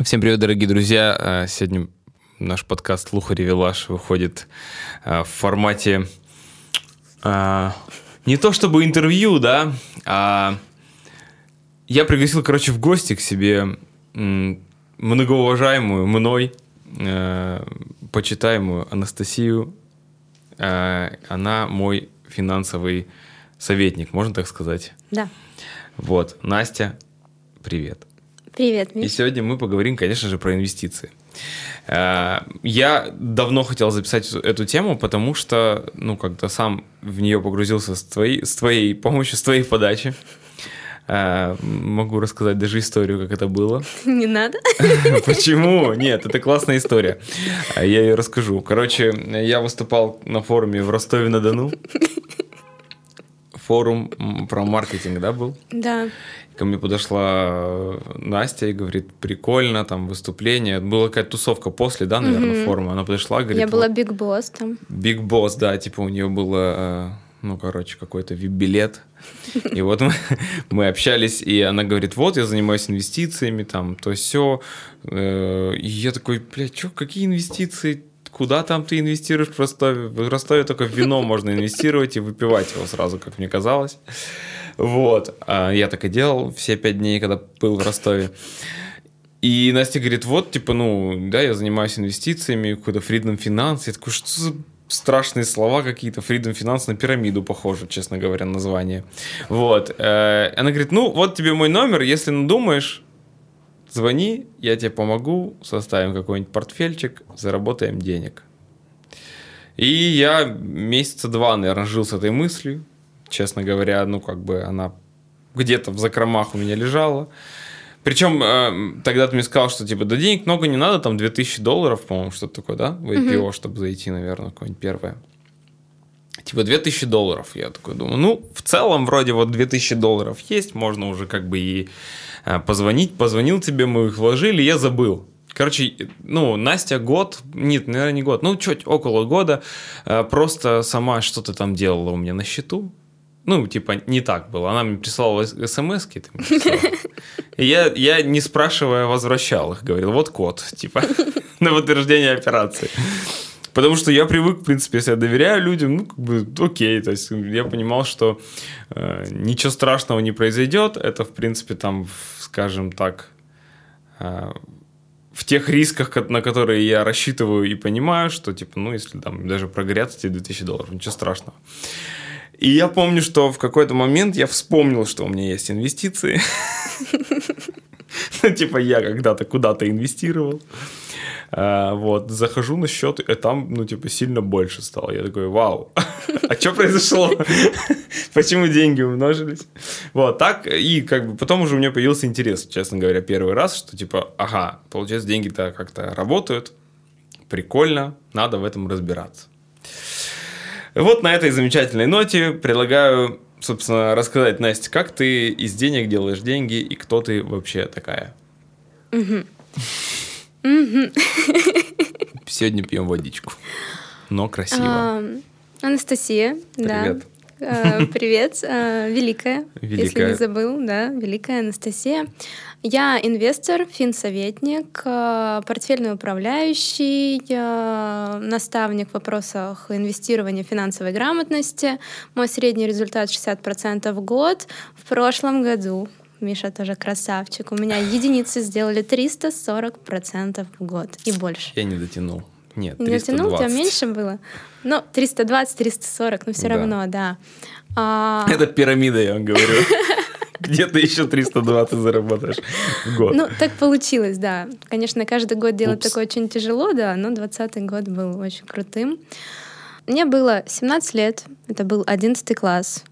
Всем привет, дорогие друзья. А, Сегодня наш подкаст «Лухари Вилаш» выходит а, в формате а, не то чтобы интервью, да, а я пригласил, короче, в гости к себе многоуважаемую мной почитаемую Анастасию. Она мой финансовый советник, можно так сказать. Да. Вот, Настя, привет. Привет, И Миш. сегодня мы поговорим, конечно же, про инвестиции. Э, Я давно хотел записать эту тему, потому что, ну, как-то сам в нее погрузился с твоей, с твоей помощью, с твоей подачи. Э, Могу рассказать даже историю, как это было. Не надо? Почему? Нет, это классная история. А Я ее расскажу. Короче, я выступал на форуме в Ростове-на-Дону. Форум про маркетинг, да, был? Да. Ко мне подошла э, Настя и говорит, прикольно, там выступление. Была какая-то тусовка после, да, наверное, Мгм. форума. Она подошла, говорит, Я была вот, Биг Босс там. Big Boss, да, типа у нее было, э, ну, короче, какой-то вип-билет. И вот мы, мы общались, и она говорит, вот, я занимаюсь инвестициями, там, то все. И я такой, блядь, что, какие инвестиции? Куда там ты инвестируешь в Ростове? В Ростове только в вино можно инвестировать и выпивать его сразу, как мне казалось. Вот. А я так и делал все пять дней, когда был в Ростове. И Настя говорит, вот, типа, ну, да, я занимаюсь инвестициями, какой-то Freedom Finance. Я такой, что за страшные слова какие-то, Freedom Finance на пирамиду похоже, честно говоря, название. Вот. Э, Она говорит, ну, вот тебе мой номер, если надумаешь, звони, я тебе помогу, составим какой-нибудь портфельчик, заработаем денег. И я месяца два, наверное, жил с этой мыслью. Честно говоря, ну, как бы она где-то в закромах у меня лежала. Причем э, тогда ты мне сказал, что типа, да денег много не надо, там 2000 долларов, по-моему, что-то такое, да, в IPO, чтобы зайти, наверное, какое-нибудь первое. Типа 2000 долларов. Я такой думаю, ну, в целом вроде вот 2000 долларов есть, можно уже как бы и позвонить. Позвонил тебе, мы их вложили, я забыл. Короче, ну, Настя год, нет, наверное, не год, ну, чуть около года, э, просто сама что-то там делала у меня на счету. Ну, типа, не так было. Она мне присылала смс и я, я, не спрашивая, возвращал их. Говорил, вот код, типа, на подтверждение операции. Потому что я привык, в принципе, если я доверяю людям, ну, как бы, окей. То есть я понимал, что э, ничего страшного не произойдет. Это, в принципе, там, скажем так, э, в тех рисках, на которые я рассчитываю и понимаю, что, типа, ну, если там даже прогорят эти 2000 долларов, ничего страшного. И я помню, что в какой-то момент я вспомнил, что у меня есть инвестиции. Ну, типа, я когда-то куда-то инвестировал. А, Вот, захожу на счет, и там, ну, типа, сильно больше стало. Я такой, вау, а что произошло? Почему деньги умножились? Вот, так, и как бы потом уже у меня появился интерес, честно говоря, первый раз, что, типа, ага, получается, деньги-то как-то работают, прикольно, надо в этом разбираться. Вот на этой замечательной ноте предлагаю, собственно, рассказать, Настя, как ты из денег делаешь деньги и кто ты вообще такая? Сегодня пьем водичку, но красиво. А, Анастасия, да. Привет. А, Привет, а, великая, если Великая. не забыл, да, великая Анастасия. Я инвестор, финсоветник, а, портфельный управляющий, наставник в вопросах инвестирования финансовой грамотности. Мой средний результат 60% в год. В прошлом году Миша тоже красавчик. У меня единицы сделали 340% в год и больше. Я не дотянул. Нет, Не дотянул, у тебя 320. меньше было? Ну, 320, 340, но все Да. равно, да. А, Это пирамида, я вам говорю. Где ты еще 320 заработаешь в год? ну, так получилось, да. Конечно, каждый год делать такое очень тяжело, да, но 20 год был очень крутым. Мне было 17 лет, это был 11 класс.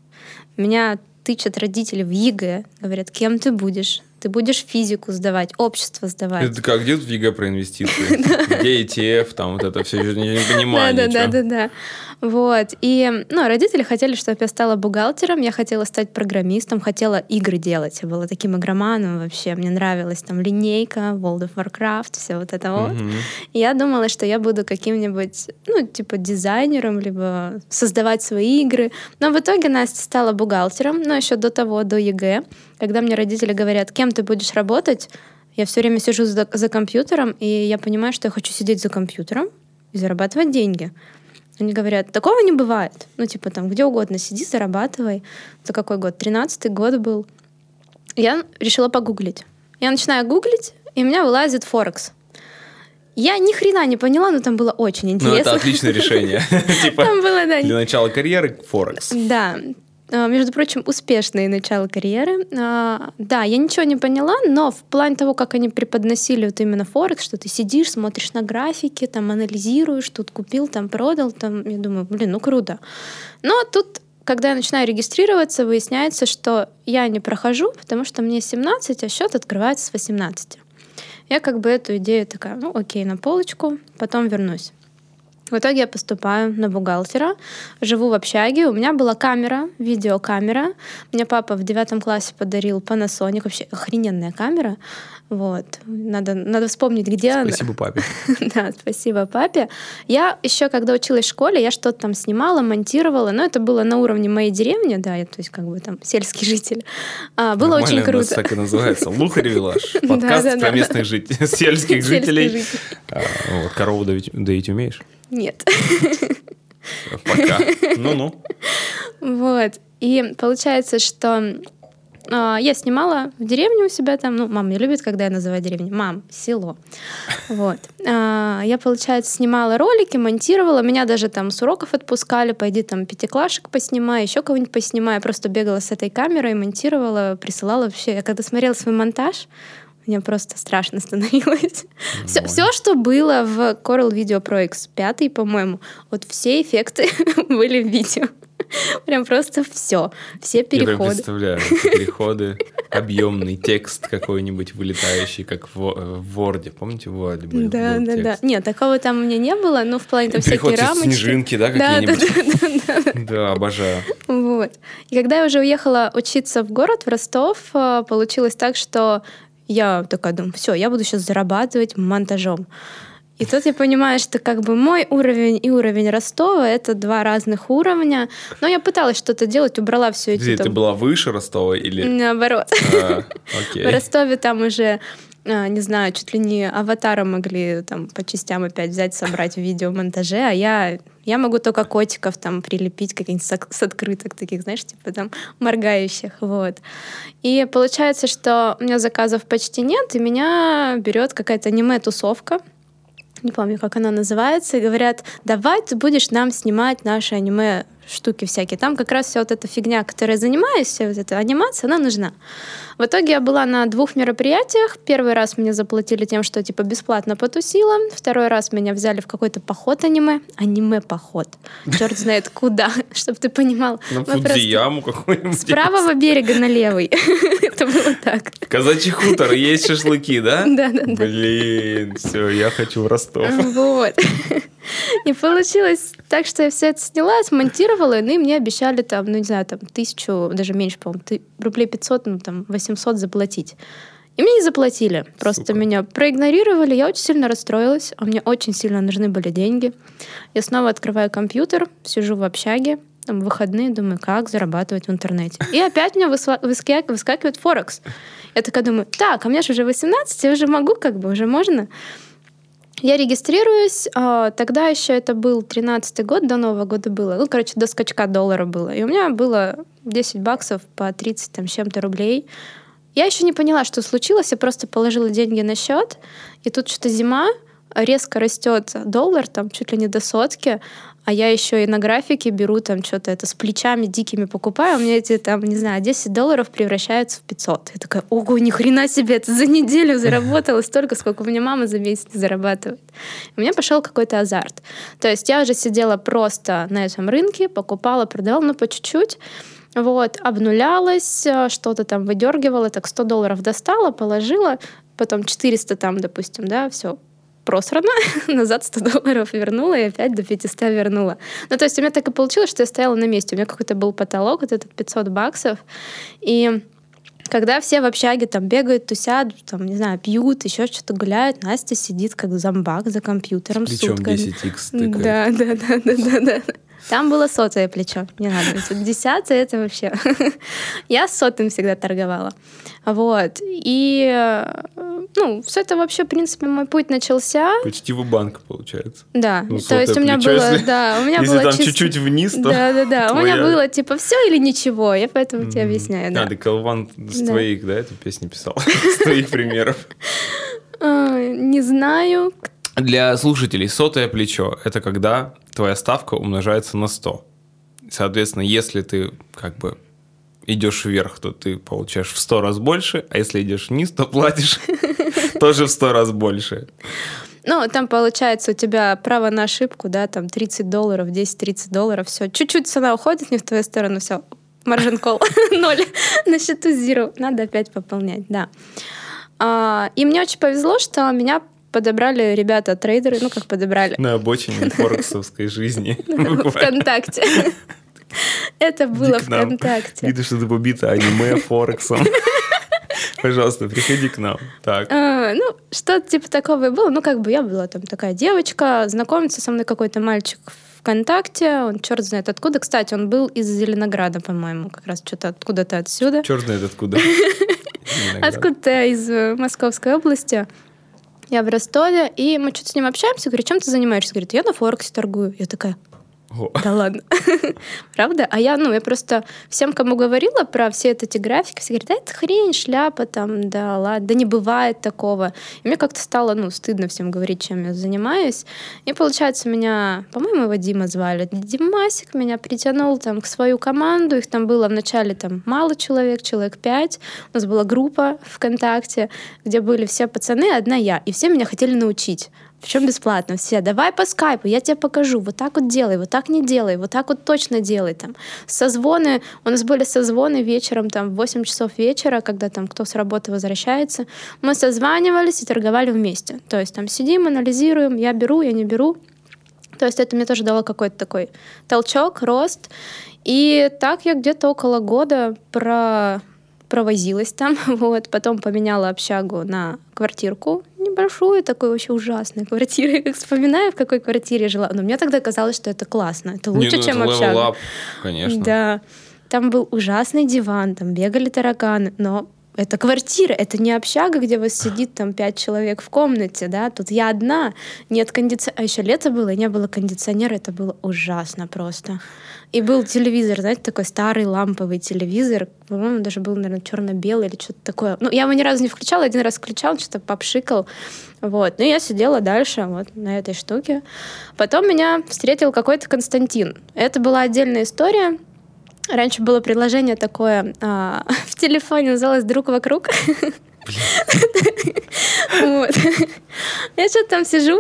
Меня тычат родители в ЕГЭ, говорят, кем ты будешь? Ты будешь физику сдавать, общество сдавать. Это как, где тут в ЕГЭ про инвестиции? Где ETF, там вот это все, я не, понимаю да, да, да, да. Вот. И, ну, родители хотели, чтобы я стала бухгалтером, я хотела стать программистом, хотела игры делать. Я была таким игроманом вообще. Мне нравилась там линейка, World of Warcraft, все вот это вот. И я думала, что я буду каким-нибудь, ну, типа дизайнером, либо создавать свои игры. Но в итоге Настя стала бухгалтером, но еще до того, до ЕГЭ, когда мне родители говорят, кем ты будешь работать, я все время сижу за, за компьютером, и я понимаю, что я хочу сидеть за компьютером и зарабатывать деньги. Они говорят, такого не бывает. Ну, типа там, где угодно, сиди, зарабатывай. Это какой год? Тринадцатый год был. Я решила погуглить. Я начинаю гуглить, и у меня вылазит Форекс. Я ни хрена не поняла, но там было очень Ну, интересно. это отличное решение. Типа, для начала карьеры Форекс. да. А, Между прочим, успешное начало карьеры. А, Да, я ничего не поняла, но в плане того, как они преподносили вот именно Форекс, что ты сидишь, смотришь на графики, там анализируешь, тут купил, там продал, там, я думаю, блин, ну круто. Но тут когда я начинаю регистрироваться, выясняется, что я не прохожу, потому что мне 17, а счет открывается с 18. Я как бы эту идею такая, ну окей, на полочку, потом вернусь. В итоге я поступаю на бухгалтера, живу в общаге. У меня была камера, видеокамера. Мне папа в девятом классе подарил Panasonic, вообще охрененная камера. Вот. Надо, надо вспомнить, где она. Спасибо папе. Да, спасибо папе. Я еще, когда училась в школе, я что-то там снимала, монтировала, но это было на уровне моей деревни, да, я, то есть как бы там сельский житель. А, было Нормально очень у нас круто. так и называется. Лухарь Вилаш. Подкаст про местных жителей, сельских жителей. А, Вот, корову доить умеешь? Нет. Пока. Ну-ну. Вот. И получается, что а, я снимала в деревне у себя там. Ну, мама не любит, когда я называю деревню. Мам, село. Вот. А, Я, получается, снимала ролики, монтировала. Меня даже там с уроков отпускали. Пойди там пятиклашек поснимай, еще кого-нибудь поснимай. Я просто бегала с этой камерой, монтировала, присылала вообще. Я когда смотрела свой монтаж, мне просто страшно становилось. Все, все, что было в Coral Video Pro X 5, по-моему, вот все эффекты были в видео. Прям просто все. Все Я переходы. представляю. эти Переходы, объемный текст какой-нибудь вылетающий, как в Во- в Word. Помните, в Word был Да, был да, да. текст? Нет, такого там у меня не было, но в плане там всякие Переход рамочки. снежинки, да, Да, да, какие-нибудь? да, да, да. Да, обожаю. Вот. И когда я уже уехала учиться в город, в Ростов, э, получилось так, что я такая думаю, все, я буду сейчас зарабатывать монтажом. И тут я понимаю, что как бы мой уровень и уровень Ростова — это два разных уровня. Но я пыталась что-то делать, убрала все эти ты там... была выше Ростова или... Наоборот. А, В Окей. Ростове там уже, не знаю, чуть ли не аватара могли там по частям опять взять, собрать в видеомонтаже, а я, я могу только котиков там прилепить, каких-нибудь с открыток таких, знаешь, типа там моргающих, вот. И получается, что у меня заказов почти нет, и меня берет какая-то аниме-тусовка, не помню, как она называется, и говорят, давай ты будешь нам снимать наши аниме штуки всякие. Там как раз вся вот эта фигня, которой я занимаюсь, вся вот эта анимация, она нужна. В итоге я была на двух мероприятиях. Первый раз мне заплатили тем, что типа бесплатно потусила. Второй раз меня взяли в какой-то поход аниме. Аниме-поход. Черт знает куда, чтобы ты понимал. На Фудзияму какой-нибудь. С правого берега на левый. Это было так. Казачий хутор, есть шашлыки, да? Да-да-да. Блин, все, я хочу в Ростов. Вот. И получилось так, что я все это сняла, смонтировала, и мне обещали там, ну не знаю, там тысячу, даже меньше, по-моему, рублей 500, ну там 800 заплатить. И мне не заплатили, просто Сука. меня проигнорировали, я очень сильно расстроилась, а мне очень сильно нужны были деньги. Я снова открываю компьютер, сижу в общаге, там, выходные, думаю, как зарабатывать в интернете. И опять у меня высва- выска- выскакивает Форекс. Я такая думаю, так, а мне же уже 18, я уже могу, как бы, уже можно. Я регистрируюсь, а, тогда еще это был 13 год, до Нового года было, ну, короче, до скачка доллара было. И у меня было 10 баксов по 30 там, чем-то рублей. Я еще не поняла, что случилось, я просто положила деньги на счет, и тут что-то зима, резко растет доллар, там чуть ли не до сотки, а я еще и на графике беру там что-то это с плечами дикими покупаю, у меня эти там, не знаю, 10 долларов превращаются в 500. Я такая, ого, ни хрена себе, это за неделю заработала столько, сколько у меня мама за месяц зарабатывает. У меня пошел какой-то азарт. То есть я уже сидела просто на этом рынке, покупала, продавала, ну, по чуть-чуть, вот, обнулялась, э, что-то там выдергивала, так 100 долларов достала, положила, потом 400 там, допустим, да, все, просрано, назад 100 долларов вернула и опять до 500 вернула. Ну, то есть у меня так и получилось, что я стояла на месте. У меня какой-то был потолок, вот этот 500 баксов. И когда все в общаге там бегают, тусят, там, не знаю, пьют, еще что-то гуляют, Настя сидит как зомбак за компьютером Причем сутками. 10x тыкает. Да, да, да, да, да, да. Там было сотое плечо, не надо. Вот Десятое это вообще. Я с сотым всегда торговала. Вот. И, э, ну, все это вообще, в принципе, мой путь начался. Почти в банк получается. Да, Ну, то есть у меня плечо, было, если- да, у меня Если было там чисто- чуть-чуть вниз, то... Да, да, да. У меня твоя. было типа все или ничего. Я поэтому тебе объясняю, А, да. да, Колван с Да. твоих, да, эту песню писал? С твоих примеров. А, Не знаю. Для слушателей сотое плечо – это когда твоя ставка умножается на 100. Соответственно, если ты как бы идешь вверх, то ты получаешь в 100 раз больше, а если идешь вниз, то платишь тоже в 100 раз больше. Ну, там получается у тебя право на ошибку, да, там 30 долларов, 10-30 долларов, все. Чуть-чуть цена уходит не в твою сторону, все. Маржин кол ноль. На счету zero. Надо опять пополнять, да. А, И мне очень повезло, что меня подобрали ребята-трейдеры, ну, как подобрали, На обочине форексовской жизни. ВКонтакте. Это было. ВКонтакте. Видишь, что ты побита аниме, форексом. Пожалуйста, приходи к нам. Так. А, ну, что-то типа такого и было. Ну, как бы я была там такая девочка, знакомится со мной какой-то мальчик ВКонтакте, он черт знает откуда. Кстати, он был из Зеленограда, по-моему, как раз что-то откуда-то отсюда. Черт знает откуда. Откуда-то из э, Московской области. Я в Ростове, и мы что-то с ним общаемся. Говорю, чем ты занимаешься? Говорит, я на Форексе торгую. Я такая, О, да ладно. Правда? А я, ну, я просто всем, кому говорила про все эти графики, все говорят, да это хрень, шляпа там, да ладно, да не бывает такого. И мне как-то стало, ну, стыдно всем говорить, чем я занимаюсь. И, получается, меня, по-моему, его Дима звали. Димасик меня притянул там к свою команду. Их там было вначале там мало человек, человек пять. У нас была группа ВКонтакте, где были все пацаны, одна я. И все меня хотели научить. Причем бесплатно. Все, давай по скайпу, я тебе покажу. Вот так вот делай, вот так не делай, вот так вот точно делай. Там. Созвоны, у нас были созвоны вечером, там, в 8 часов вечера, когда там кто с работы возвращается. Мы созванивались и торговали вместе. То есть там сидим, анализируем, я беру, я не беру. То есть это мне тоже дало какой-то такой толчок, рост. И так я где-то около года про провозилась там, вот, потом поменяла общагу на квартирку небольшую, такой вообще ужасной квартиры. Я как вспоминаю, в какой квартире я жила. Но мне тогда казалось, что это классно, это Не, лучше, ну, чем это общага. up, Конечно. Да. Там был ужасный диван, там бегали тараканы, но это квартира, это не общага, где вас сидит там пять человек в комнате, да, тут я одна, нет кондиционера, а еще лето было, и не было кондиционера, это было ужасно просто. И был телевизор, знаете, такой старый ламповый телевизор, по-моему, даже был, наверное, черно-белый или что-то такое. Ну, я его ни разу не включала, один раз включал, что-то попшикал, вот. Ну, я сидела дальше вот на этой штуке. Потом меня встретил какой-то Константин. Это была отдельная история. Раньше было приложение такое а, в телефоне, называлось «Друг вокруг». Вот. Я что-то там сижу,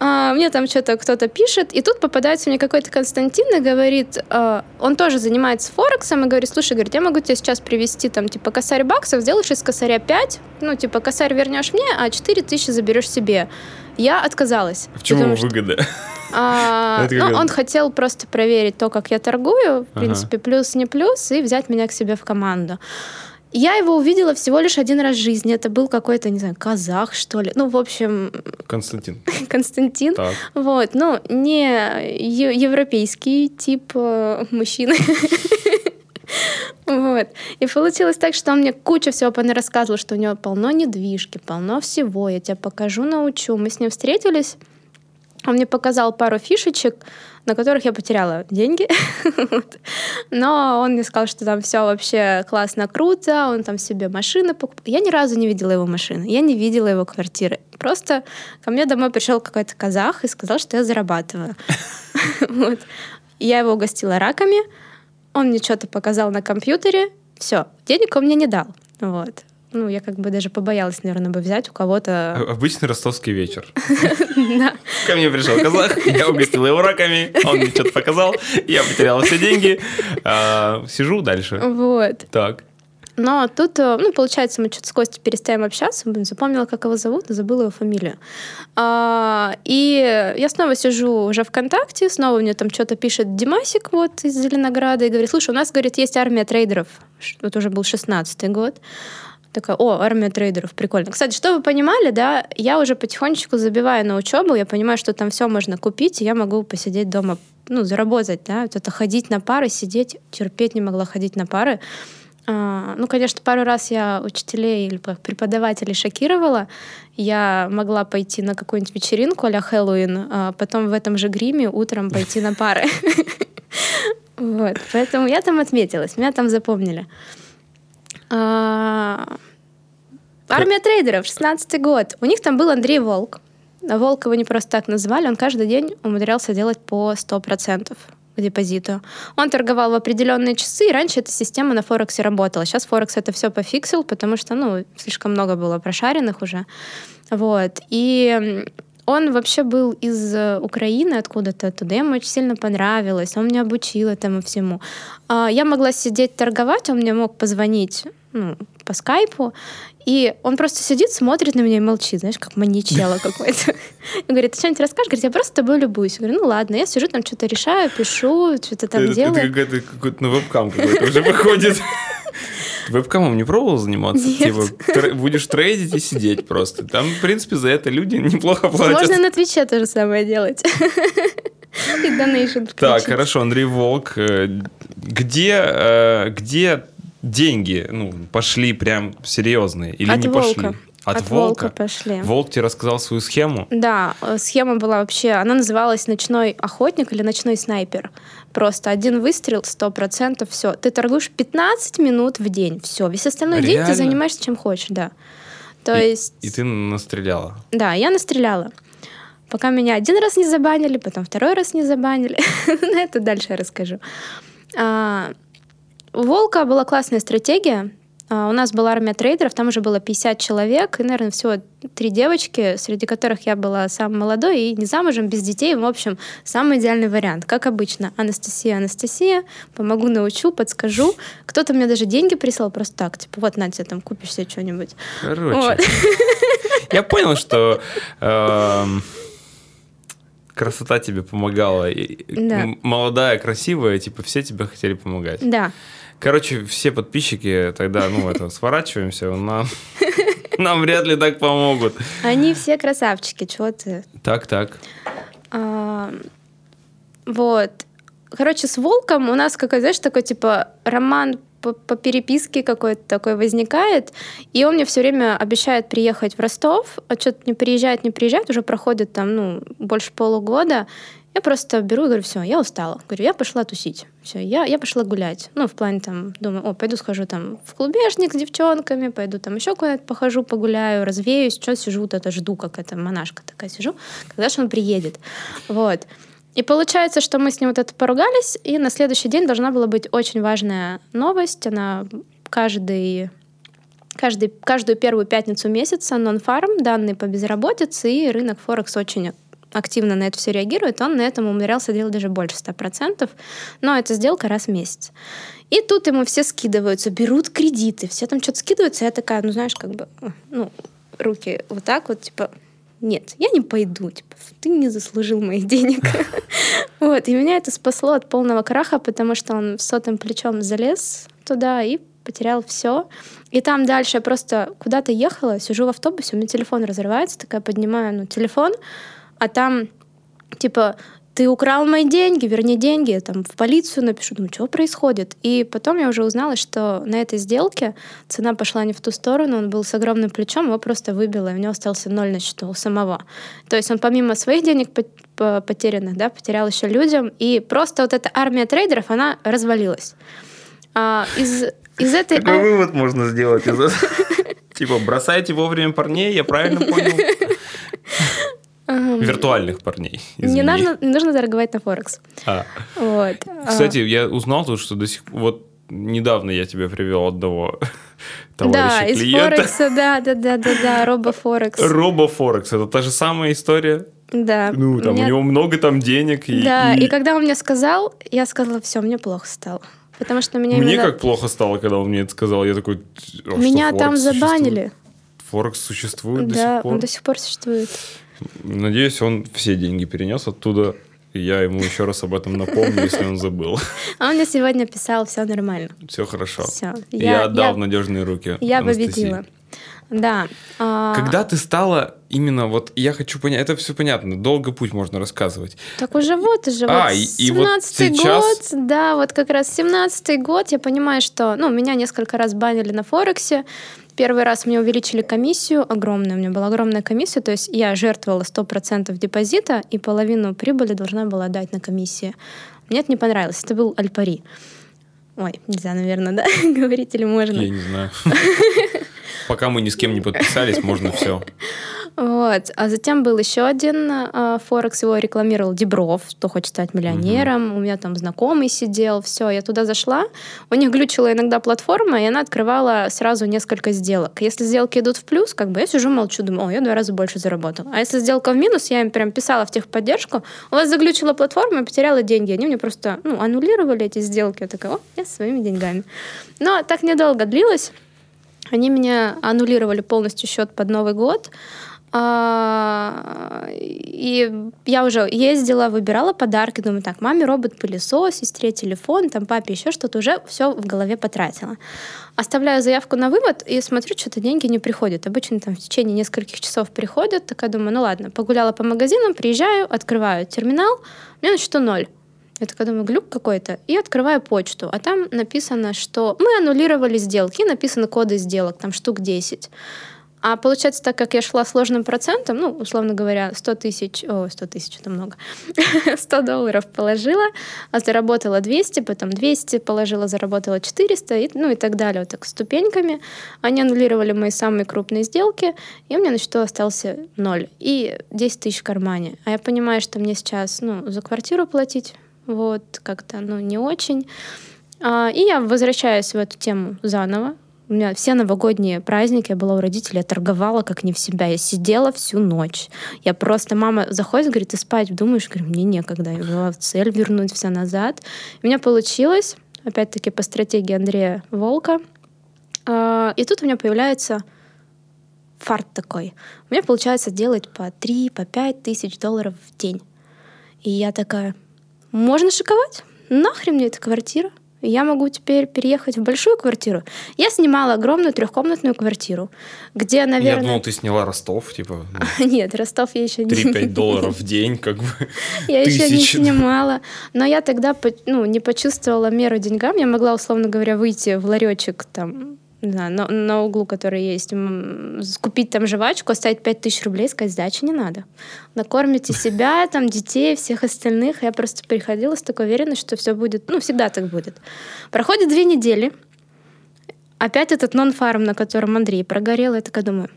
а, мне там что-то кто-то пишет, и тут попадается мне какой-то Константин и говорит, а, он тоже занимается Форексом, и говорит, слушай, говорит, я могу тебе сейчас привести там типа косарь баксов, сделаешь из косаря 5, ну типа косарь вернешь мне, а 4 тысячи заберешь себе. Я отказалась. В чему потому что- выгода? А, ну, он хотел просто проверить то, как я торгую, в Ага. принципе, плюс не плюс, и взять меня к себе в команду. Я его увидела всего лишь один раз в жизни. Это был какой-то, не знаю, казах, что ли. Ну, в общем, Константин. Константин. Так. Вот, ну, не европейский тип э, мужчины. Вот. И получилось так, что он мне кучу всего рассказывал, что у него полно недвижки, полно всего. Я тебе покажу, научу. Мы с ним встретились. Он мне показал пару фишечек, на которых я потеряла деньги. Но он мне сказал, что там все вообще классно, круто, он там себе машины покупал. Я ни разу не видела его машины, я не видела его квартиры. Просто ко мне домой пришел какой-то казах и сказал, что я зарабатываю. Я его угостила раками, он мне что-то показал на компьютере, все, денег он мне не дал. Вот. Ну, я как бы даже побоялась, наверное, бы взять у кого-то... Обычный ростовский вечер. Ко мне пришел казах, я угостил его раками, он мне что-то показал, я потерял все деньги. А, Сижу дальше. Вот. Так. Но тут, э, ну, получается, мы что-то с Костей перестаем общаться. Блин, запомнила, как его зовут, но забыла его фамилию. А, и я снова сижу уже ВКонтакте, снова мне там что-то пишет Димасик вот из Зеленограда и говорит, слушай, у нас, говорит, есть армия трейдеров. Это уже был 16-й год. Такая, о, армия трейдеров, прикольно. Кстати, что вы понимали, да, я уже потихонечку забиваю на учебу, я понимаю, что там все можно купить, и я могу посидеть дома, ну, заработать, да, вот это ходить на пары, сидеть, терпеть не могла ходить на пары. А, ну, конечно, пару раз я учителей или преподавателей шокировала. Я могла пойти на какую-нибудь вечеринку а Хэллоуин, а потом в этом же гриме утром пойти на пары. Вот, поэтому я там отметилась, меня там запомнили. А, армия трейдеров, 16 год. У них там был Андрей Волк. Волк его не просто так назвали, он каждый день умудрялся делать по 100% к депозиту. Он торговал в определенные часы, и раньше эта система на Форексе работала. Сейчас Форекс это все пофиксил, потому что, ну, слишком много было прошаренных уже. Вот. И он вообще был из э, Украины откуда-то оттуда. Ему очень сильно понравилось. Он меня обучил этому всему. А, я могла сидеть торговать, он мне мог позвонить ну, по скайпу, и он просто сидит, смотрит на меня и молчит, знаешь, как маньячело какой-то. И говорит, ты что-нибудь расскажешь? Говорит, я просто с тобой любуюсь. Я говорю, ну ладно, я сижу там, что-то решаю, пишу, что-то там это, делаю. Это какой-то, какой-то ну, вебкам какой-то уже выходит. Вебкамом не пробовал заниматься? Нет. Типа, тр- будешь трейдить и сидеть просто. Там, в принципе, за это люди неплохо платят. Можно на Твиче то же самое делать. И донейшн Так, хорошо, Андрей Волк. э, Где, э, где деньги ну, пошли прям серьезные или От не волка. пошли? От волка пошли. Волк тебе рассказал свою схему? Да, э, схема была вообще, она называлась «Ночной охотник» или «Ночной снайпер». Просто один выстрел, 100%, все. Ты торгуешь 15 минут в день, все. Весь остальной день Реально? ты занимаешься чем хочешь, да. То И- есть... И ты настреляла. Да, я настреляла. Пока меня один раз не забанили, потом второй раз не забанили. На это дальше я расскажу. А, У Волка была классная стратегия. А, У нас была армия трейдеров, там уже было 50 человек, и, наверное, всего три девочки, среди которых я была самой молодой и не замужем, без детей. В общем, самый идеальный вариант. Как обычно, Анастасия, Анастасия, помогу, научу, подскажу. Кто-то мне даже деньги прислал просто так, типа, вот, на тебе там купишь себе что-нибудь. Короче. Вот. Я понял, что эм, красота тебе помогала. Да. Молодая, красивая, типа все тебе хотели помогать. Да. Короче, все подписчики тогда, ну, это, сворачиваемся, нам, нам вряд ли так помогут. Они все красавчики, чего ты Так, так. А, вот. Короче, с Волком у нас какой, знаешь, такой типа роман по, по переписке какой-то такой возникает, и он мне все время обещает приехать в Ростов, а что-то не приезжает, не приезжает, уже проходит там, ну, больше полугода. Я просто беру и говорю, все, я устала. Говорю, я пошла тусить. Все, я, я пошла гулять. Ну, в плане там, думаю, о, пойду схожу там в клубешник с девчонками, пойду там еще куда-то похожу, погуляю, развеюсь. Что сижу, вот это жду, как эта монашка такая сижу, когда же он приедет. Вот. И получается, что мы с ним вот это поругались, и на следующий день должна была быть очень важная новость. Она каждый каждый, каждую первую пятницу месяца нон-фарм, данные по безработице, и рынок Форекс очень активно на это все реагирует, он на этом умудрялся делать даже больше 100%, но это сделка раз в месяц. И тут ему все скидываются, берут кредиты, все там что-то скидываются, я такая, ну знаешь, как бы, ну, руки вот так вот, типа, нет, я не пойду, типа, ты не заслужил моих денег. Вот, и меня это спасло от полного краха, потому что он сотым плечом залез туда и потерял все. И там дальше я просто куда-то ехала, сижу в автобусе, у меня телефон разрывается, такая поднимаю ну, телефон, а там типа ты украл мои деньги, верни деньги, я там в полицию напишу, думаю, что происходит. И потом я уже узнала, что на этой сделке цена пошла не в ту сторону, он был с огромным плечом, его просто выбило, и у него остался ноль на счету у самого. То есть он помимо своих денег по- по- потерянных, да, потерял еще людям, и просто вот эта армия трейдеров, она развалилась. А, из, из этой... Какой вывод можно сделать из этого? Типа, бросайте вовремя парней, я правильно понял? Ага. Виртуальных парней. Не нужно, не нужно торговать на Форекс. А. Вот. Кстати, я узнал тут, что до сих пор... Вот недавно я тебе привел одного да, товарища из клиента. Форекса, да, да, да, да, да, Робо Форекс. Робо Форекс. Это та же самая история. Да. Ну, там Меня- у него много там денег. И, Да, и- и когда он мне сказал, я сказала, все, мне плохо стало. Потому что меня Мне именно... как плохо стало, когда он мне это сказал. Я такой, «А что, Меня там Форекс забанили. существует? Форекс существует до Да, сих пор? он до сих пор существует. Надеюсь, он все деньги перенес оттуда. И я ему еще раз об этом напомню, если он забыл. А он мне сегодня писал, все нормально. Все хорошо. Все. Я, отдал в надежные руки. я Анастасии. победила. Да. а, Когда ты стала именно вот, я хочу понять, это все понятно, долго путь можно рассказывать. Так уже вот, уже А, вот и- и вот 17-й сейчас- год, да, вот как раз 17-й год, я понимаю, что, ну, меня несколько раз банили на Форексе, Первый раз мне увеличили комиссию огромную, у меня была огромная комиссия, то есть я жертвовала 100% депозита и половину прибыли должна была дать на комиссии. Мне это не понравилось, это был Альпари. Ой, нельзя, наверное, да, говорить или можно? Я не знаю. Пока мы ни с кем не подписались, можно все. Вот. А затем был еще один э, Форекс, его рекламировал Дебров, кто хочет стать миллионером. У меня там знакомый сидел, все, я туда зашла. У них глючила иногда платформа, и она открывала сразу несколько сделок. Если сделки идут в плюс, как бы я сижу, молчу, думаю, о, я два раза больше заработала. А если сделка в минус, я им прям писала в техподдержку, у вас заглючила платформа, я потеряла деньги. Они мне просто ну, аннулировали эти сделки. Я такая, о, я со своими деньгами. Но так недолго длилось. Они меня аннулировали полностью счет под Новый год. А, И я уже ездила, выбирала подарки, думаю, так, маме робот-пылесос, сестре телефон, там папе еще что-то, уже все в голове потратила. Оставляю заявку на вывод и смотрю, что-то деньги не приходят. Обычно там в течение нескольких часов приходят. Такая думаю, ну ладно, погуляла по магазинам, приезжаю, открываю терминал, у меня на счету ноль. Я такая думаю, глюк какой-то. И открываю почту. А там написано, что мы аннулировали сделки. Написаны коды сделок, там штук 10. А получается, так как я шла сложным процентом, ну, условно говоря, 100 тысяч, о, 100 тысяч, это много, 100 долларов положила, а заработала 200, потом 200 положила, заработала 400, и, ну и так далее, вот так ступеньками. Они аннулировали мои самые крупные сделки, и у меня на счету остался ноль и 10 тысяч в кармане. А я понимаю, что мне сейчас, ну, за квартиру платить, вот, как-то, ну, не очень. А, И я возвращаюсь в эту тему заново. У меня все новогодние праздники, я была у родителей, я торговала как не в себя. Я сидела всю ночь. Я просто, мама заходит, говорит, ты спать думаешь? Говорю, мне некогда. Я была в цель вернуть все назад. У меня получилось, опять-таки по стратегии Андрея Волка. А, И тут у меня появляется фарт такой. У меня получается делать по 3, по 5 тысяч долларов в день. И я такая, можно шиковать? Нахрен мне эта квартира? Я могу теперь переехать в большую квартиру. Я снимала огромную трехкомнатную квартиру, где, Я наверное... думал, ты сняла Ростов, типа, ну, Нет, Ростов я еще не... 3-5 долларов в день, как бы. Я еще не снимала. Но я тогда ну, не почувствовала меру деньгам. Я могла, условно говоря, выйти в ларечек там, не знаю, на, на углу, который есть, купить там жвачку, оставить 5000 рублей, сказать, сдачи не надо. Накормите себя, там, детей, всех остальных. Я просто приходила с такой уверенностью, что все будет, ну, всегда так будет. Проходит две недели. Опять этот нон-фарм, на котором Андрей прогорел. Я такая думаю,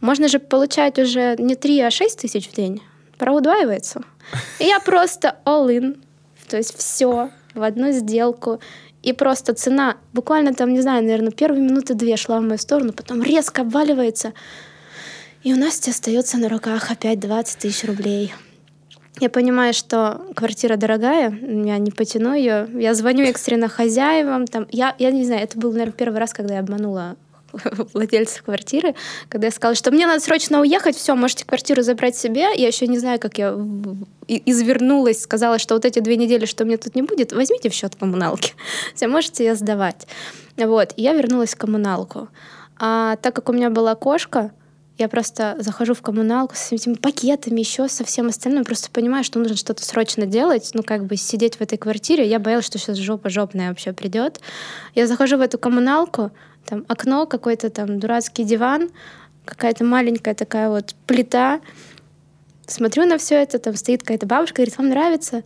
можно же получать уже не 3, а 6 тысяч в день. Проудваивается. И я просто all in. То есть все в одну сделку. И просто цена, буквально там, не знаю, наверное, первые минуты две шла в мою сторону, потом резко обваливается. И у Насти остается на руках опять 20 тысяч рублей. Я понимаю, что квартира дорогая, я не потяну ее. Я звоню экстренно хозяевам. Там, я, я не знаю, это был, наверное, первый раз, когда я обманула владельцев квартиры, когда я сказала, что мне надо срочно уехать, все, можете квартиру забрать себе. Я еще не знаю, как я извернулась, сказала, что вот эти две недели, что мне тут не будет, возьмите в счет коммуналки. Все, можете ее сдавать. Вот, и я вернулась в коммуналку. А так как у меня была кошка, я просто захожу в коммуналку с этими пакетами, еще со всем остальным, просто понимаю, что нужно что-то срочно делать, ну, как бы сидеть в этой квартире. Я боялась, что сейчас жопа жопная вообще придет. Я захожу в эту коммуналку, там окно, какой-то там дурацкий диван, какая-то маленькая такая вот плита. Смотрю на все это, там стоит какая-то бабушка, говорит, вам нравится?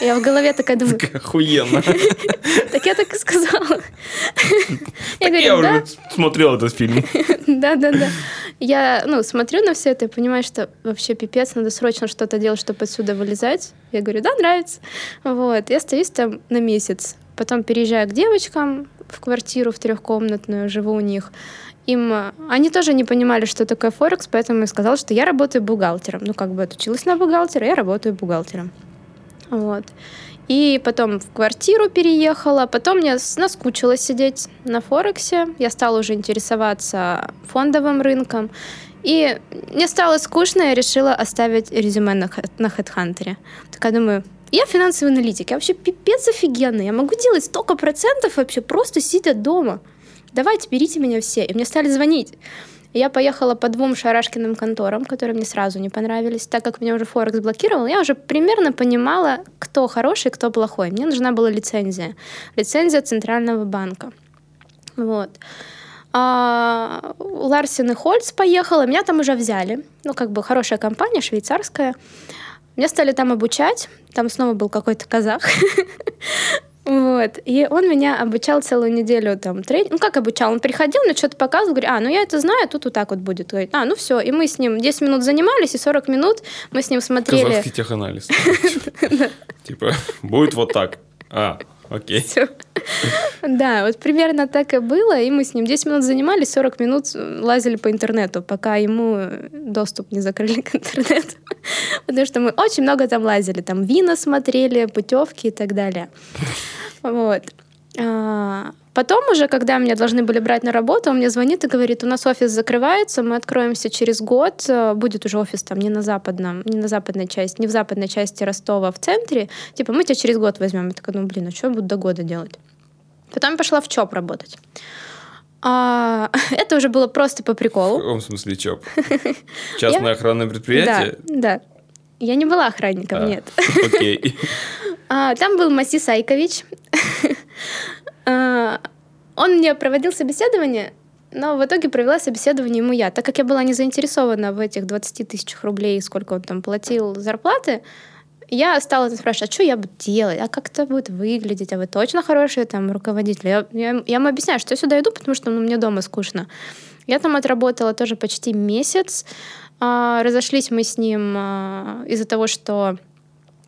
Я в голове такая думаю, охуенно. так я так и сказала. Я говорю, уже смотрел этот фильм. да, да, да. Я, ну, смотрю на все это и понимаю, что вообще пипец, надо срочно что-то делать, чтобы отсюда вылезать. Я говорю, да, нравится. Вот. Я остаюсь там на месяц. Потом переезжаю к девочкам в квартиру в трехкомнатную, живу у них. Им, э, они тоже не понимали, что такое Форекс, поэтому я сказала, что я работаю бухгалтером. Ну, как бы отучилась на бухгалтера, я работаю бухгалтером. Вот. И потом в квартиру переехала. Потом мне наскучило сидеть на Форексе. Я стала уже интересоваться фондовым рынком. И мне стало скучно, я решила оставить резюме на, на HeadHunter. Такая думаю, я финансовый аналитик, я вообще пипец офигенный, я могу делать столько процентов вообще просто сидя дома. Давайте, берите меня все. И мне стали звонить. Я поехала по двум шарашкиным конторам, которые мне сразу не понравились. Так как меня уже Форекс блокировал, я уже примерно понимала, кто хороший, кто плохой. Мне нужна была лицензия. Лицензия Центрального банка. Вот. А, Ларсен и Хольц поехала, меня там уже взяли. Ну, как бы хорошая компания, швейцарская. Меня стали там обучать. Там снова был какой-то казах. Вот. И он меня обучал целую неделю там тренинг. Ну, как обучал? Он приходил, мне что-то показывал, говорит, а, ну я это знаю, тут вот так вот будет. Говорит, а, ну все. И мы с ним 10 минут занимались, и 40 минут мы с ним смотрели... Казахский теханализ. Типа, будет вот так. А, окей. Да, вот примерно так и было. И мы с ним 10 минут занимались, 40 минут лазили по интернету, пока ему доступ не закрыли к интернету. Потому что мы очень много там лазили. Там вина смотрели, путевки и так далее. Вот. Потом уже, когда меня должны были брать на работу, он мне звонит и говорит, у нас офис закрывается, мы откроемся через год, э, будет уже офис там не на западном, не на западной части, не в западной части Ростова, в центре, типа мы тебя через год возьмем. Я такая, ну блин, а что я буду до года делать? Потом я пошла в ЧОП работать. А, это уже было просто по приколу. В каком смысле ЧОП? Частное я... охранное предприятие? Да, да. Я не была охранником, а, нет. Окей. А, там был Маси Сайкович. А, он мне проводил собеседование, но в итоге провела собеседование ему я. Так как я была не заинтересована в этих 20 тысячах рублей, сколько он там платил зарплаты, я стала спрашивать, а что я буду делать, а как это будет выглядеть, а вы точно хороший там руководитель? Я, я, я ему объясняю, что я сюда иду, потому что ну, мне дома скучно. Я там отработала тоже почти месяц. А, разошлись мы с ним а, из-за того, что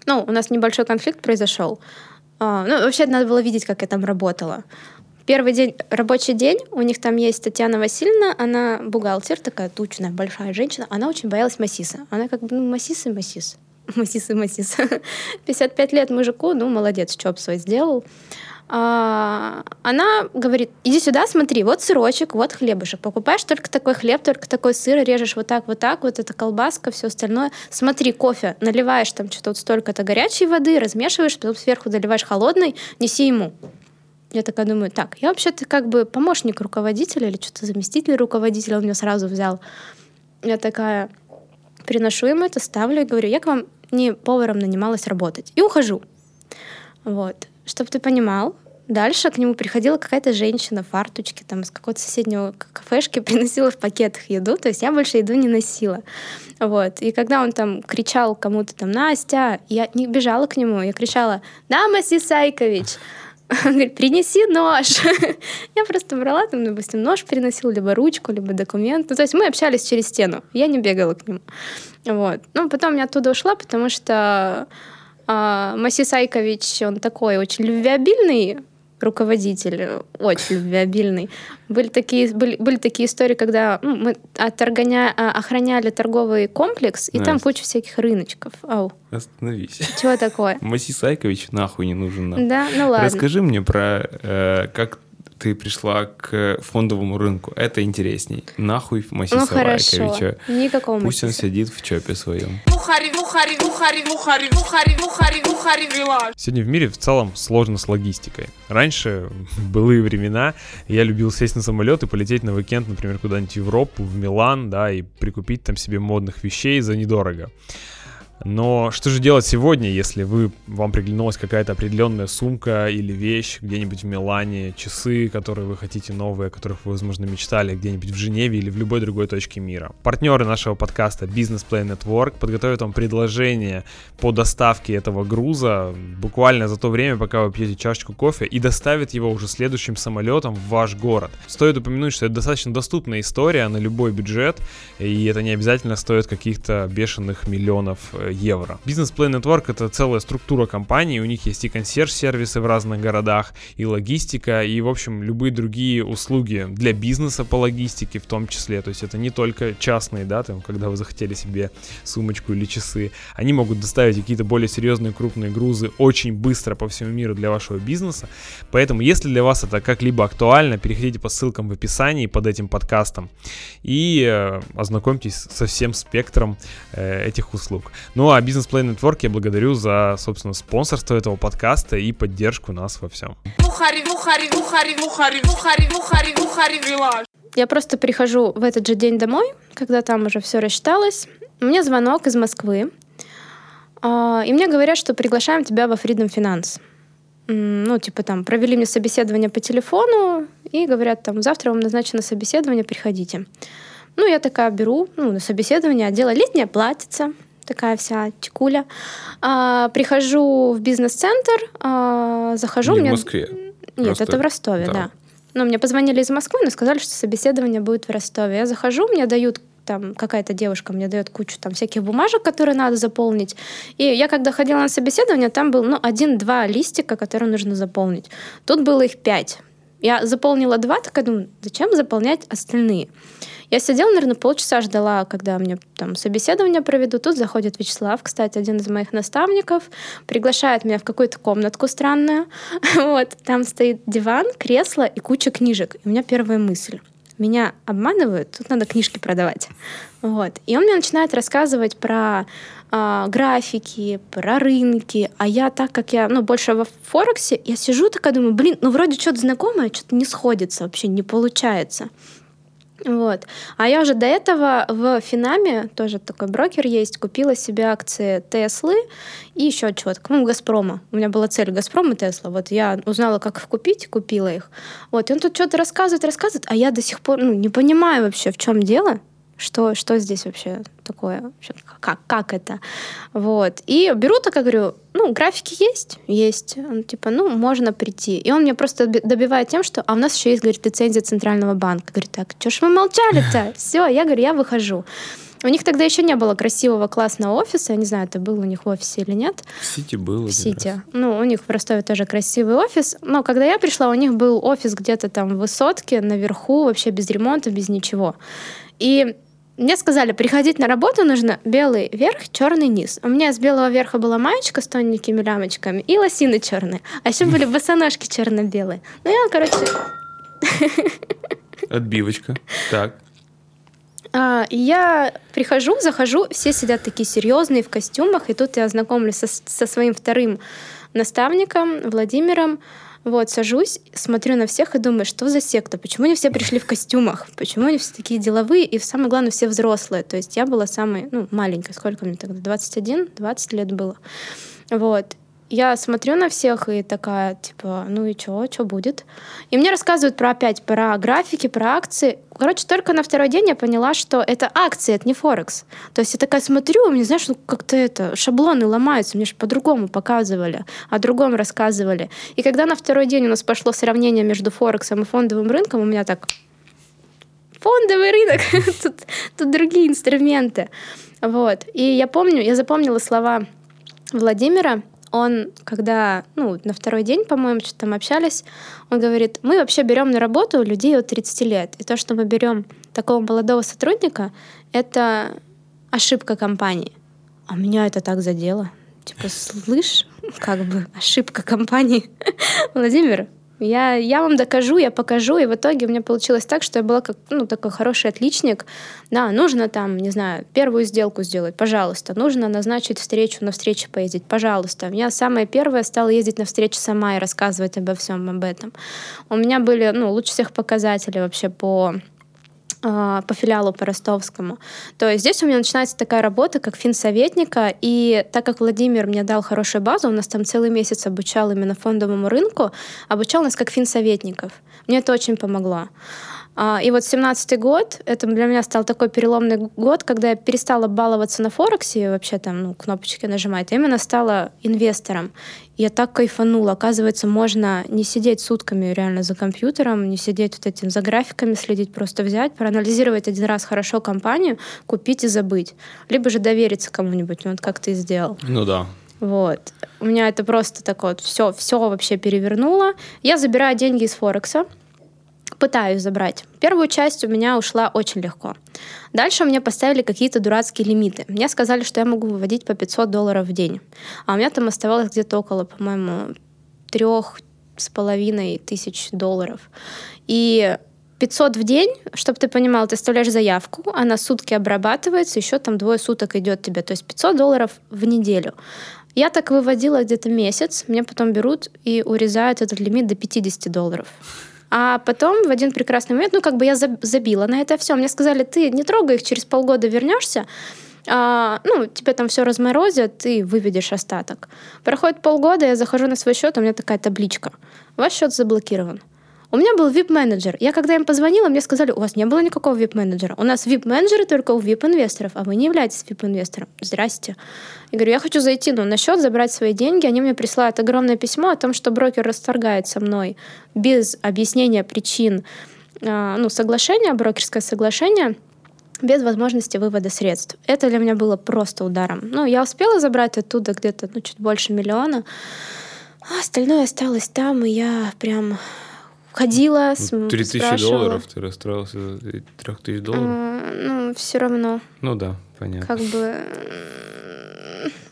ну, у нас небольшой конфликт произошел. А, ну, вообще надо было видеть, как я там работала. Первый день, рабочий день, у них там есть Татьяна Васильевна, она бухгалтер, такая тучная, большая женщина, она очень боялась Масиса. Она как бы, ну, Масис и Масис. Масис и Масис. 55 лет мужику, ну, молодец, чоп свой сделал. А, она говорит, иди сюда, смотри, вот сырочек, вот хлебушек. Покупаешь только такой хлеб, только такой сыр, режешь вот так, вот так, вот это колбаска, все остальное. Смотри, кофе, наливаешь там что-то вот столько-то горячей воды, размешиваешь, потом сверху заливаешь холодной, неси ему. Я такая думаю, так, я вообще-то как бы помощник руководителя или что-то заместитель руководителя, он меня сразу взял. Я такая, приношу ему это, ставлю и говорю, я к вам не поваром нанималась работать. И ухожу. Вот. Чтобы ты понимал, дальше к нему приходила какая-то женщина в фарточке, там, из какой-то соседнего кафешки, приносила в пакетах еду, то есть я больше еду не носила. Вот. И когда он там кричал кому-то там, Настя, я не бежала к нему, я кричала, да, Маси Сайкович, он говорит, принеси нож. я просто брала там, допустим, нож приносила, либо ручку, либо документ. Ну, то есть мы общались через стену. Я не бегала к нему. Вот. Ну, потом я оттуда ушла, потому что а, Маси Сайкович, он такой очень любвеобильный руководитель, очень любвеобильный. Были такие, были, были такие истории, когда ну, мы отторгоня, а, охраняли торговый комплекс, и Настя. там куча всяких рыночков. Ау. Остановись. Чего такое? Маси Сайкович нахуй не нужен нам. Да, ну ладно. Расскажи мне про э, как ты пришла к фондовому рынку. Это интересней. Нахуй Масиса ну, хорошо. Вайковича. Никакого Пусть Масиса. он сидит в чопе своем. Сегодня в мире в целом сложно с логистикой. Раньше, в былые времена, я любил сесть на самолет и полететь на уикенд, например, куда-нибудь в Европу, в Милан, да, и прикупить там себе модных вещей за недорого. Но что же делать сегодня, если вы, вам приглянулась какая-то определенная сумка или вещь где-нибудь в Милане, часы, которые вы хотите новые, о которых вы, возможно, мечтали где-нибудь в Женеве или в любой другой точке мира. Партнеры нашего подкаста Business Play Network подготовят вам предложение по доставке этого груза буквально за то время, пока вы пьете чашечку кофе и доставят его уже следующим самолетом в ваш город. Стоит упомянуть, что это достаточно доступная история на любой бюджет, и это не обязательно стоит каких-то бешеных миллионов э, евро. Business Play Network — это целая структура компании, у них есть и консьерж-сервисы в разных городах, и логистика, и, в общем, любые другие услуги для бизнеса по логистике в том числе. То есть это не только частные, да, там, когда вы захотели себе сумочку или часы. Они могут доставить какие-то более серьезные крупные грузы очень быстро по всему миру для вашего бизнеса. Поэтому, если для вас это как-либо актуально, переходите по ссылкам в описании под этим подкастом и э, ознакомьтесь со всем спектром э, этих услуг. Ну а Business Play Network я благодарю за, собственно, спонсорство этого подкаста и поддержку нас во всем. Я просто прихожу в этот же день домой, когда там уже все рассчиталось. Мне звонок из Москвы, а, и мне говорят, что приглашаем тебя во Freedom Finance. Ну, типа там, провели мне собеседование по телефону и говорят, там, завтра вам назначено собеседование, приходите. Ну, я такая беру, ну, на собеседование, одела летняя платьице, такая вся текуля. А, прихожу в бизнес-центр, а, захожу... Не мне... в Москве. Нет, Просто- это в Ростове, да. да. Но мне позвонили из Москвы, но сказали, что собеседование будет в Ростове. Я захожу, мне дают там какая-то девушка мне дает кучу там всяких бумажек, которые надо заполнить. И я когда ходила на собеседование, там был ну, один-два листика, которые нужно заполнить. Тут было их пять. Я заполнила два, такая думаю, зачем заполнять остальные? Я сидела, наверное, полчаса ждала, когда мне там собеседование проведут. Тут заходит Вячеслав, кстати, один из моих наставников, приглашает меня в какую-то комнатку странную. Вот, там стоит диван, кресло и куча книжек. И у меня первая мысль. Меня обманывают, тут надо книжки продавать. Вот. И он мне начинает рассказывать про а, графики, про рынки. А я, так как я ну, больше во Форексе, я сижу такая, думаю, блин, ну вроде что-то знакомое, что-то не сходится, вообще не получается. Вот. А я уже до этого в Финаме, тоже такой брокер есть, купила себе акции Теслы и еще чего-то, ну, Газпрома. У меня была цель Газпром и Тесла. Вот я узнала, как их купить, купила их. Вот. И он тут что-то рассказывает, рассказывает, а я до сих пор ну, не понимаю вообще, в чем дело. Что, что здесь вообще такое? Вообще, как, как это? Вот. И беру так, и говорю, ну, графики есть? Есть. Он типа, ну, можно прийти. И он меня просто доби- добивает тем, что, а у нас еще есть, говорит, лицензия Центрального банка. Говорит, так, что ж вы молчали-то? Все, я говорю, я выхожу. У них тогда еще не было красивого классного офиса. Я не знаю, это был у них в офисе или нет. В Сити было. В Сити. раз. Ну, у них в Ростове тоже красивый офис. Но когда я пришла, у них был офис где-то там в высотке, наверху, вообще без ремонта, без ничего. И мне сказали, приходить на работу нужно белый верх, черный низ. У меня с белого верха была маечка с тоненькими лямочками и лосины черные. А еще были босоножки черно-белые. Ну, я, короче, Отбивочка. Так. А, я прихожу, захожу, все сидят такие серьезные в костюмах, и тут я знакомлюсь со, со своим вторым наставником Владимиром. Вот, сажусь, смотрю на всех и думаю, что за секта? Почему они все пришли в костюмах? Почему они все такие деловые? И самое главное, все взрослые. То есть я была самой, ну, маленькой. Сколько мне тогда? 21? 20 лет было. Вот. Я смотрю на всех и такая, типа, ну и чё, что будет? И мне рассказывают про опять про графики, про акции. Короче, только на второй день я поняла, что это акции, это не Форекс. То есть я такая смотрю, у меня, знаешь, ну как-то это, шаблоны ломаются, мне же по-другому показывали, о другом рассказывали. И когда на второй день у нас пошло сравнение между Форексом и фондовым рынком, у меня так, фондовый рынок, тут, тут другие инструменты. Вот. И я помню, я запомнила слова Владимира, он, когда, ну, на второй день, по-моему, что-то там общались, он говорит, мы вообще берем на работу людей от 30 лет. И то, что мы берем такого молодого сотрудника, это ошибка компании. А меня это так задело. Типа, слышь, как бы ошибка компании. Владимир, я, я вам докажу, я покажу, и в итоге у меня получилось так, что я была как, ну, такой хороший отличник. Да, нужно там, не знаю, первую сделку сделать, пожалуйста. Нужно назначить встречу, на встречу поездить, пожалуйста. Я самая первая стала ездить на встречи сама и рассказывать обо всем об этом. У меня были, ну, лучше всех показатели вообще по по филиалу по ростовскому. То есть здесь у меня начинается такая работа, как финсоветника, и так как Владимир мне дал хорошую базу, у нас там целый месяц обучал именно фондовому рынку, обучал нас как финсоветников. Мне это очень помогло. А, и вот 17 год, это для меня стал такой переломный год, когда я перестала баловаться на Форексе вообще там ну, кнопочки нажимать, а именно стала инвестором. И я так кайфанула. Оказывается, можно не сидеть сутками реально за компьютером, не сидеть вот этим за графиками, следить, просто взять, проанализировать один раз хорошо компанию, купить и забыть. Либо же довериться кому-нибудь, вот как ты сделал. Ну да. Вот. У меня это просто так вот все, все вообще перевернуло. Я забираю деньги из Форекса, пытаюсь забрать. Первую часть у меня ушла очень легко. Дальше мне поставили какие-то дурацкие лимиты. Мне сказали, что я могу выводить по 500 долларов в день. А у меня там оставалось где-то около, по-моему, трех с половиной тысяч долларов. И 500 в день, чтобы ты понимал, ты оставляешь заявку, она сутки обрабатывается, еще там двое суток идет тебе, то есть 500 долларов в неделю. Я так выводила где-то месяц, мне потом берут и урезают этот лимит до 50 долларов. А потом в один прекрасный момент, ну, как бы я забила на это все. Мне сказали, ты не трогай их, через полгода вернешься, а, ну, тебе там все разморозят, ты выведешь остаток. Проходит полгода, я захожу на свой счет, у меня такая табличка. Ваш счет заблокирован. У меня был VIP-менеджер. Я когда им позвонила, мне сказали, у вас не было никакого VIP-менеджера. У нас VIP-менеджеры только у VIP-инвесторов, а вы не являетесь VIP-инвестором. Здрасте. Я говорю, я хочу зайти ну, на счет, забрать свои деньги. Они мне присылают огромное письмо о том, что брокер расторгает со мной без объяснения причин э, ну, соглашения, брокерское соглашение, без возможности вывода средств. Это для меня было просто ударом. Ну, я успела забрать оттуда где-то ну, чуть больше миллиона, а остальное осталось там, и я прям ходила, ну, Три тысячи долларов ты расстроился за трех тысяч долларов? А, ну, все равно. Ну да, понятно. Как бы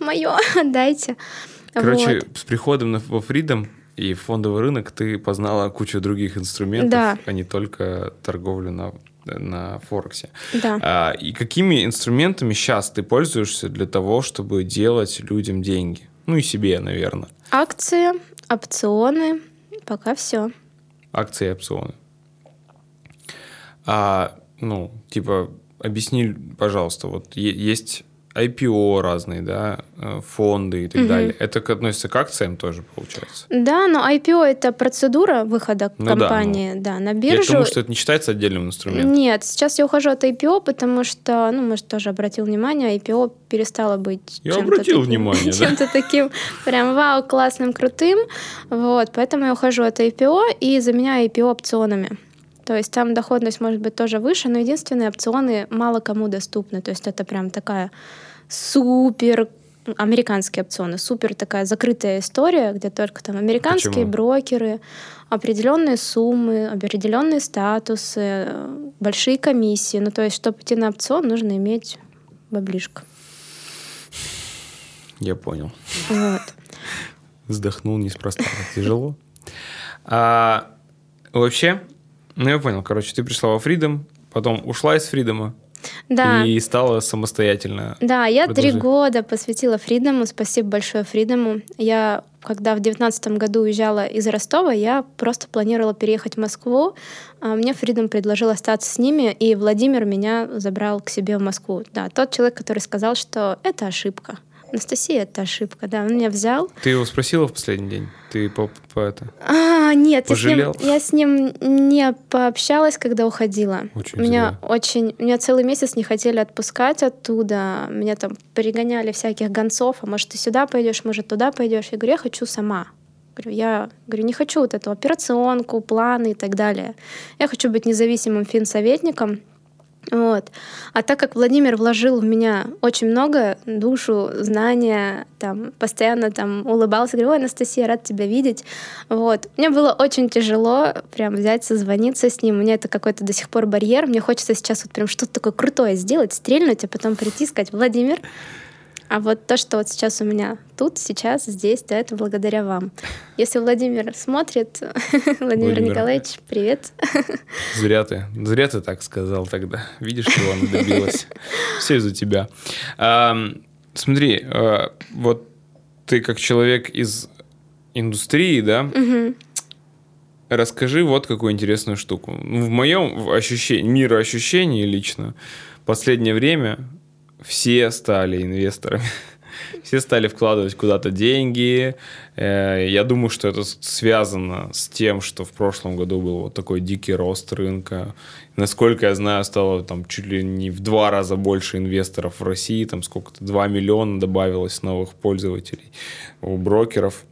мое отдайте. Короче, вот. с приходом на, во Freedom и фондовый рынок ты познала кучу других инструментов, да. а не только торговлю на на Форексе. Да. А, и какими инструментами сейчас ты пользуешься для того, чтобы делать людям деньги? Ну и себе, наверное. Акции, опционы, пока все акции и опционы. А, ну, типа, объясни, пожалуйста, вот есть IPO разные, да, э, фонды и так угу. далее. Это относится к акциям тоже, получается? Да, но IPO — это процедура выхода ну, компании да, ну, да, на биржу. Я думаю, что это не считается отдельным инструментом. Нет, сейчас я ухожу от IPO, потому что, ну, может, тоже обратил внимание, IPO перестало быть Я обратил таким, внимание, да. Чем-то таким прям вау, классным, крутым. Вот, поэтому я ухожу от IPO и заменяю IPO опционами. То есть там доходность может быть тоже выше, но единственные опционы мало кому доступны. То есть это прям такая супер американские опционы, супер такая закрытая история, где только там американские Почему? брокеры, определенные суммы, определенные статусы, большие комиссии. Ну, то есть, чтобы идти на опцион, нужно иметь баблишко. Я понял. Вот. Вздохнул неспроста. Тяжело. А, вообще, ну я понял, короче, ты пришла во Freedom, потом ушла из Фридома, да. И стала самостоятельно. Да, я три года посвятила Фридому. Спасибо большое Фридому. Я, когда в девятнадцатом году уезжала из Ростова, я просто планировала переехать в Москву. А мне Фридом предложил остаться с ними, и Владимир меня забрал к себе в Москву. Да, тот человек, который сказал, что это ошибка. Анастасия, это ошибка, да, он меня взял. Ты его спросила в последний день? Ты по, по это? А, нет, я с, ним, я с ним не пообщалась, когда уходила. Очень меня зря. очень, меня целый месяц не хотели отпускать оттуда. Меня там перегоняли всяких гонцов, а может ты сюда пойдешь, может туда пойдешь. Я говорю, я хочу сама. Говорю, я говорю, не хочу вот эту операционку, планы и так далее. Я хочу быть независимым финсоветником, вот. А так как Владимир вложил в меня очень много, душу, знания, там, постоянно там улыбался, говорил, ой, Анастасия, рад тебя видеть. Вот. Мне было очень тяжело прям взять, созвониться с ним. У меня это какой-то до сих пор барьер. Мне хочется сейчас вот прям что-то такое крутое сделать, стрельнуть, а потом прийти и сказать, Владимир, а вот то, что вот сейчас у меня тут, сейчас, здесь, да, это благодаря вам. Если Владимир смотрит, Владимир, Владимир Николаевич, привет. Зря ты, зря ты так сказал тогда. Видишь, чего она добилась. Все из-за тебя. А, смотри, а, вот ты как человек из индустрии, да, угу. расскажи вот какую интересную штуку. В моем ощущении, мироощущении лично, последнее время все стали инвесторами. Все стали вкладывать куда-то деньги. Э, я думаю, что это связано с тем, что в прошлом году был вот такой дикий рост рынка. Насколько я знаю, стало там чуть ли не в два раза больше инвесторов в России, там сколько-то 2 миллиона добавилось новых пользователей у брокеров.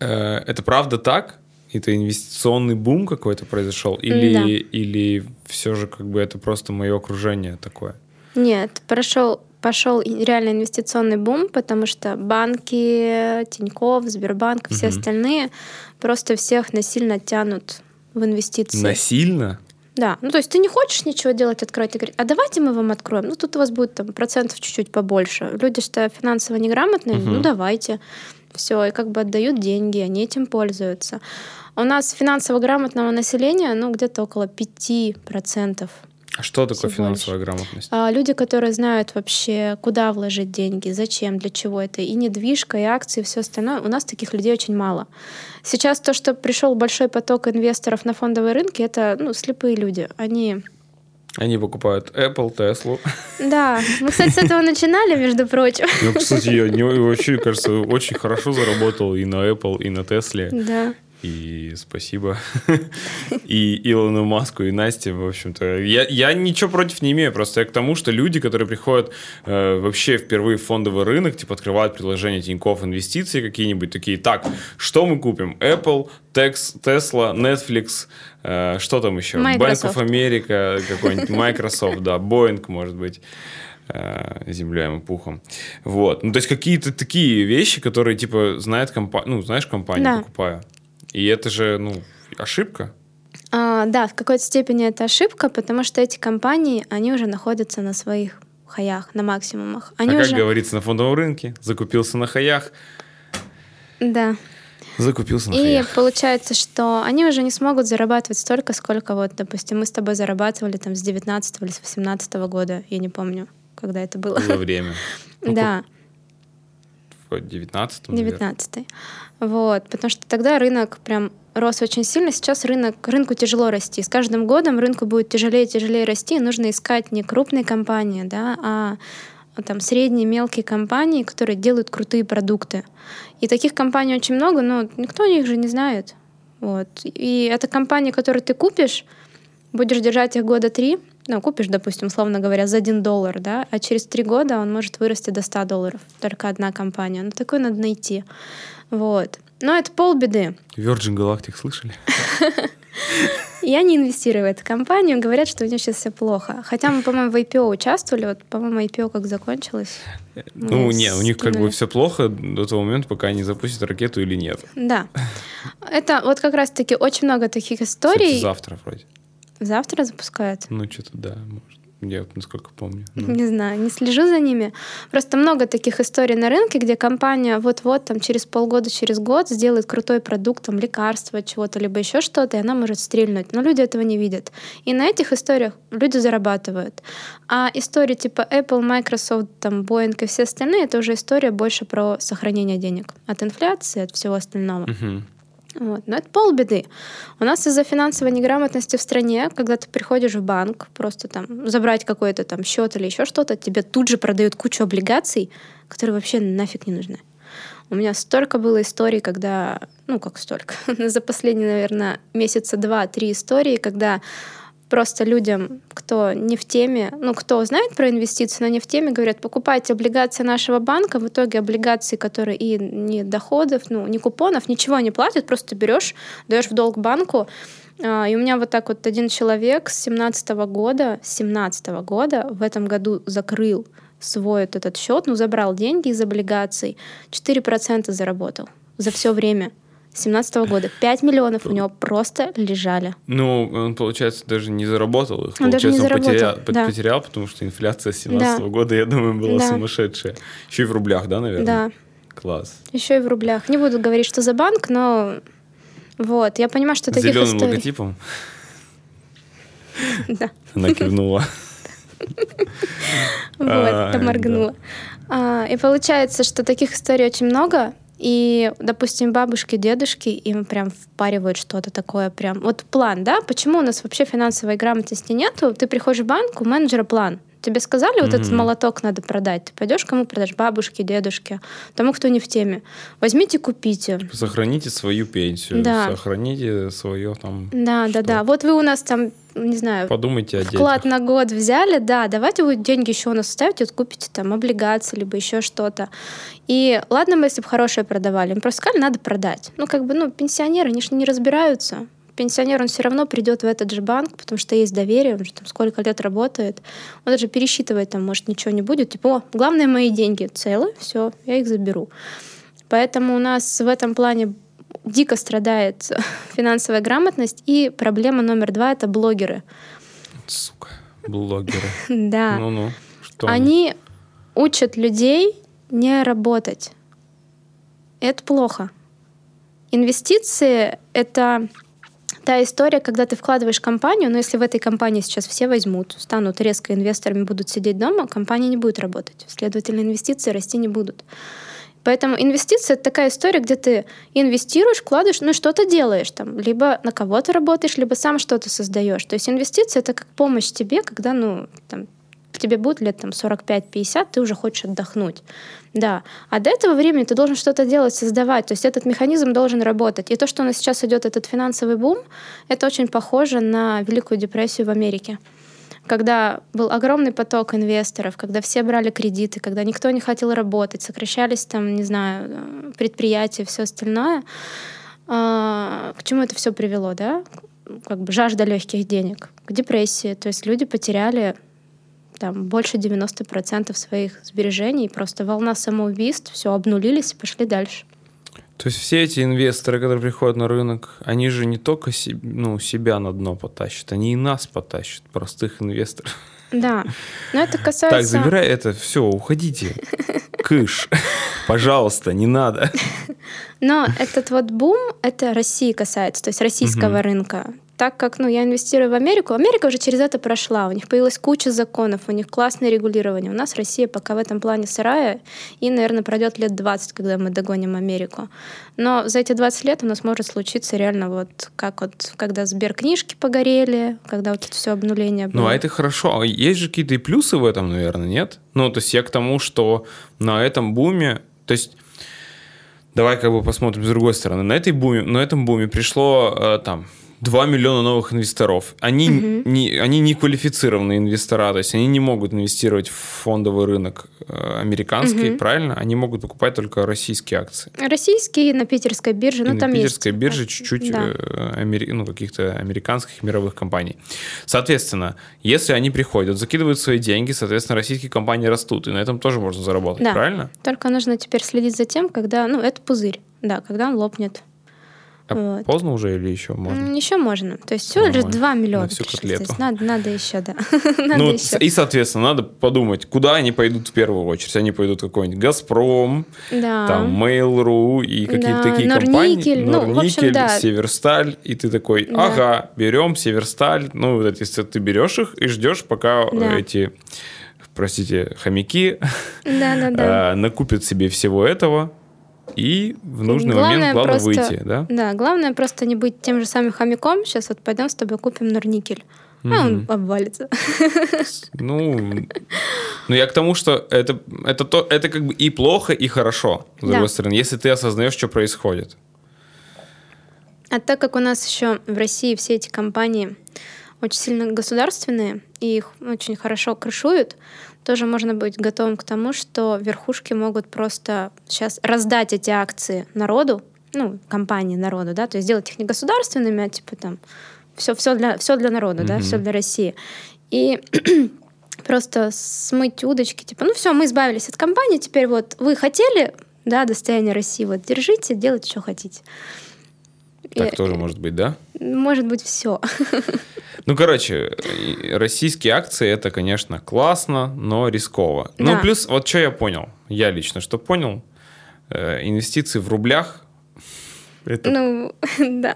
Э, это правда так? Это инвестиционный бум какой-то произошел? Или, да. или все же как бы это просто мое окружение такое? Нет, прошел пошел реально инвестиционный бум, потому что банки, Тиньков, Сбербанк, все угу. остальные просто всех насильно тянут в инвестиции. Насильно? Да, ну то есть ты не хочешь ничего делать, открыть, и говорить, а давайте мы вам откроем. Ну тут у вас будет там процентов чуть-чуть побольше. Люди что финансово неграмотные, угу. ну давайте. Все, и как бы отдают деньги, они этим пользуются. У нас финансово грамотного населения, ну, где-то около 5%. А что такое финансовая больше. грамотность? А, люди, которые знают вообще, куда вложить деньги, зачем, для чего это, и недвижка, и акции, и все остальное. У нас таких людей очень мало. Сейчас то, что пришел большой поток инвесторов на фондовые рынки, это ну, слепые люди. Они они покупают Apple, Tesla. Да, мы, кстати, с этого начинали, между прочим. Ну, кстати, я не, вообще, кажется, очень хорошо заработал и на Apple, и на Tesla. Да и спасибо и Илону Маску, и Насте, в общем-то. Я, я ничего против не имею, просто я к тому, что люди, которые приходят э, вообще впервые в фондовый рынок, типа открывают предложение Тинькофф инвестиции какие-нибудь, такие, так, что мы купим? Apple, Tex, Tesla, Netflix, э, что там еще? Microsoft. Bank of America какой-нибудь, Microsoft, да, Boeing, может быть э, землей и пухом. Вот. Ну, то есть какие-то такие вещи, которые, типа, знает компания, ну, знаешь, компанию да. покупаю. И это же, ну, ошибка. А, да, в какой-то степени это ошибка, потому что эти компании, они уже находятся на своих хаях, на максимумах. Они а уже... как говорится на фондовом рынке, закупился на хаях. Да. Закупился на И хаях. получается, что они уже не смогут зарабатывать столько, сколько вот, допустим, мы с тобой зарабатывали там с 19 или с 18 года, я не помню, когда это было. Было время. Ну, да. В 19 19 вот, потому что тогда рынок прям рос очень сильно. Сейчас рынок, рынку тяжело расти. С каждым годом рынку будет тяжелее и тяжелее расти. Нужно искать не крупные компании, да, а там средние, мелкие компании, которые делают крутые продукты. И таких компаний очень много, но никто о них же не знает. Вот. И это компании, которые ты купишь, будешь держать их года три, ну, купишь, допустим, условно говоря, за один доллар, да, а через три года он может вырасти до 100 долларов. Только одна компания. Ну, такой надо найти. Вот. Но это полбеды. Virgin Galactic слышали? Я не инвестирую в эту компанию. Говорят, что у них сейчас все плохо. Хотя мы, по-моему, в IPO участвовали. Вот, по-моему, IPO как закончилось. Ну, не, у них как бы все плохо до того момента, пока они запустят ракету или нет. Да. Это вот как раз-таки очень много таких историй. Кстати, завтра вроде. Завтра запускают? Ну, что-то да, может. Я насколько помню. Ну. Не знаю, не слежу за ними. Просто много таких историй на рынке, где компания вот-вот там через полгода, через год сделает крутой продукт, там лекарство, чего-то, либо еще что-то, и она может стрельнуть. Но люди этого не видят. И на этих историях люди зарабатывают. А истории типа Apple, Microsoft, там, Boeing и все остальные, это уже история больше про сохранение денег от инфляции, от всего остального. Угу. Вот. Но это полбеды. У нас из-за финансовой неграмотности в стране, когда ты приходишь в банк, просто там забрать какой-то там счет или еще что-то, тебе тут же продают кучу облигаций, которые вообще нафиг не нужны. У меня столько было историй, когда, ну как столько, за последние, наверное, месяца два-три истории, когда просто людям, кто не в теме, ну, кто знает про инвестиции, но не в теме, говорят, покупайте облигации нашего банка, в итоге облигации, которые и не доходов, ну, не купонов, ничего не платят, просто берешь, даешь в долг банку, а, и у меня вот так вот один человек с 17 года, 17 года в этом году закрыл свой вот этот счет, ну, забрал деньги из облигаций, 4% заработал за все время. 17 года. 5 миллионов у него просто лежали. Ну, он, получается, даже не заработал их. Он получается, даже не заработал, потерял, да. потерял, потому что инфляция с 17 да. года, я думаю, была да. сумасшедшая. Еще и в рублях, да, наверное? Да. Класс. Еще и в рублях. Не буду говорить, что за банк, но вот, я понимаю, что таких Зеленым историй... логотипом? Да. Она кивнула. Вот, моргнула. А, и получается, что таких историй очень много, и, допустим, бабушки, дедушки, им прям впаривают что-то такое прям. Вот план, да? Почему у нас вообще финансовой грамотности нету? Ты приходишь в банк, у менеджера план. Тебе сказали, вот этот Мгм. молоток надо продать. Ты пойдешь кому продашь? Бабушке, дедушке, тому, кто не в теме. Возьмите, купите. Сохраните свою пенсию, Да. сохраните свое там... Да, да, Что? да. Вот вы у нас там, не знаю, Подумайте о вклад детях. на год взяли, да, давайте вы деньги еще у нас оставите, вот купите там облигации, либо еще что-то. И ладно бы, если бы хорошее продавали, им просто сказали, надо продать. Ну, как бы, ну, пенсионеры, они же не разбираются. Пенсионер, он все равно придет в этот же банк, потому что есть доверие, он же там сколько лет работает. Он даже пересчитывать там, может, ничего не будет. Типа, о, главное, мои деньги целы, все, я их заберу. Поэтому у нас в этом плане дико страдает финансовая грамотность. И проблема номер два — это блогеры. Сука, блогеры. Да. Ну-ну, что Они учат людей не работать. Это плохо. Инвестиции — это та история, когда ты вкладываешь компанию, но если в этой компании сейчас все возьмут, станут резко инвесторами, будут сидеть дома, компания не будет работать. Следовательно, инвестиции расти не будут. Поэтому инвестиция — это такая история, где ты инвестируешь, вкладываешь, ну что-то делаешь там. Либо на кого-то работаешь, либо сам что-то создаешь. То есть инвестиция — это как помощь тебе, когда, ну, там, тебе будет лет там 45-50, ты уже хочешь отдохнуть. Да. А до этого времени ты должен что-то делать, создавать. То есть этот механизм должен работать. И то, что у нас сейчас идет этот финансовый бум, это очень похоже на Великую депрессию в Америке когда был огромный поток инвесторов, когда все брали кредиты, когда никто не хотел работать, сокращались там, не знаю, э, предприятия, все остальное. А, К чему это все привело, да? Как бы жажда легких денег, к депрессии. То есть люди потеряли там больше 90% своих сбережений, просто волна самоубийств, все обнулились и пошли дальше. То есть все эти инвесторы, которые приходят на рынок, они же не только ну, себя на дно потащат, они и нас потащат, простых инвесторов. Да, но это касается... Так, забирай это, все, уходите. Кыш. Пожалуйста, не надо. Но этот вот бум, это России касается, то есть российского рынка. Так как ну, я инвестирую в Америку, Америка уже через это прошла, у них появилась куча законов, у них классное регулирование. У нас Россия пока в этом плане сырая, и, наверное, пройдет лет 20, когда мы догоним Америку. Но за эти 20 лет у нас может случиться реально вот как вот, когда Сберкнижки погорели, когда вот это все обнуление было. Ну, а это хорошо. А есть же какие-то и плюсы в этом, наверное, нет? Ну, то есть я к тому, что на этом буме, то есть давай как бы посмотрим с другой стороны. На, этой буме, на этом буме пришло э, там 2 миллиона новых инвесторов. Они, не, они не квалифицированные инвестора, то есть они не могут инвестировать в фондовый рынок э, американский, Мгм. правильно? Они могут покупать только российские акции. Российские на питерской бирже, И ну на там есть. питерской бирже чуть-чуть Да. э, амери- ну, каких-то американских мировых компаний. Соответственно, если они приходят, закидывают свои деньги, соответственно, российские компании растут, и на этом тоже можно заработать, Да. правильно? Только нужно теперь следить за тем, когда, ну, это пузырь, да, когда он лопнет. А Вот. поздно уже или еще можно? Еще можно. То есть всего лишь Нормально. 2 миллиона. На всю котлету. То есть Надо, надо еще, да. надо Ну, еще. и, соответственно, надо подумать, куда они пойдут в первую очередь. Они пойдут какой-нибудь «Газпром», Да. там Mail.ru и какие-то Да, такие Норникель. компании. Ну, общем, Норникель, да. Северсталь. И ты такой, Да. ага, берем Северсталь. Ну, вот если ты берешь их и ждешь, пока Да. эти, простите, хомяки Да, да, да. а, накупят себе всего этого. И в нужный Главное момент главное просто- выйти, да? Да, главное просто не быть тем же самым хомяком. Сейчас вот пойдем с тобой купим Норникель. А он обвалится. Ну, ну, я к тому, что это, это, то, это как бы и плохо, и хорошо, с Да. другой стороны, если ты осознаешь, что происходит. А так как у нас еще в России все эти компании очень сильно государственные, и их очень хорошо крышуют, тоже можно быть готовым к тому, что верхушки могут просто сейчас раздать эти акции народу, ну, компании народу, да, то есть сделать их не государственными, а типа там все, все, для, все для народа, да, Мгм. все для России. И просто смыть удочки, типа, ну все, мы избавились от компании, теперь вот вы хотели, да, достояние России, вот держите, делайте, что хотите. Так тоже может быть, да? может быть, все. Ну, короче, российские акции это, конечно, классно, но рисково. Ну, Да. плюс, вот что я понял, я лично что понял, э, инвестиции в рублях это, Ну, да.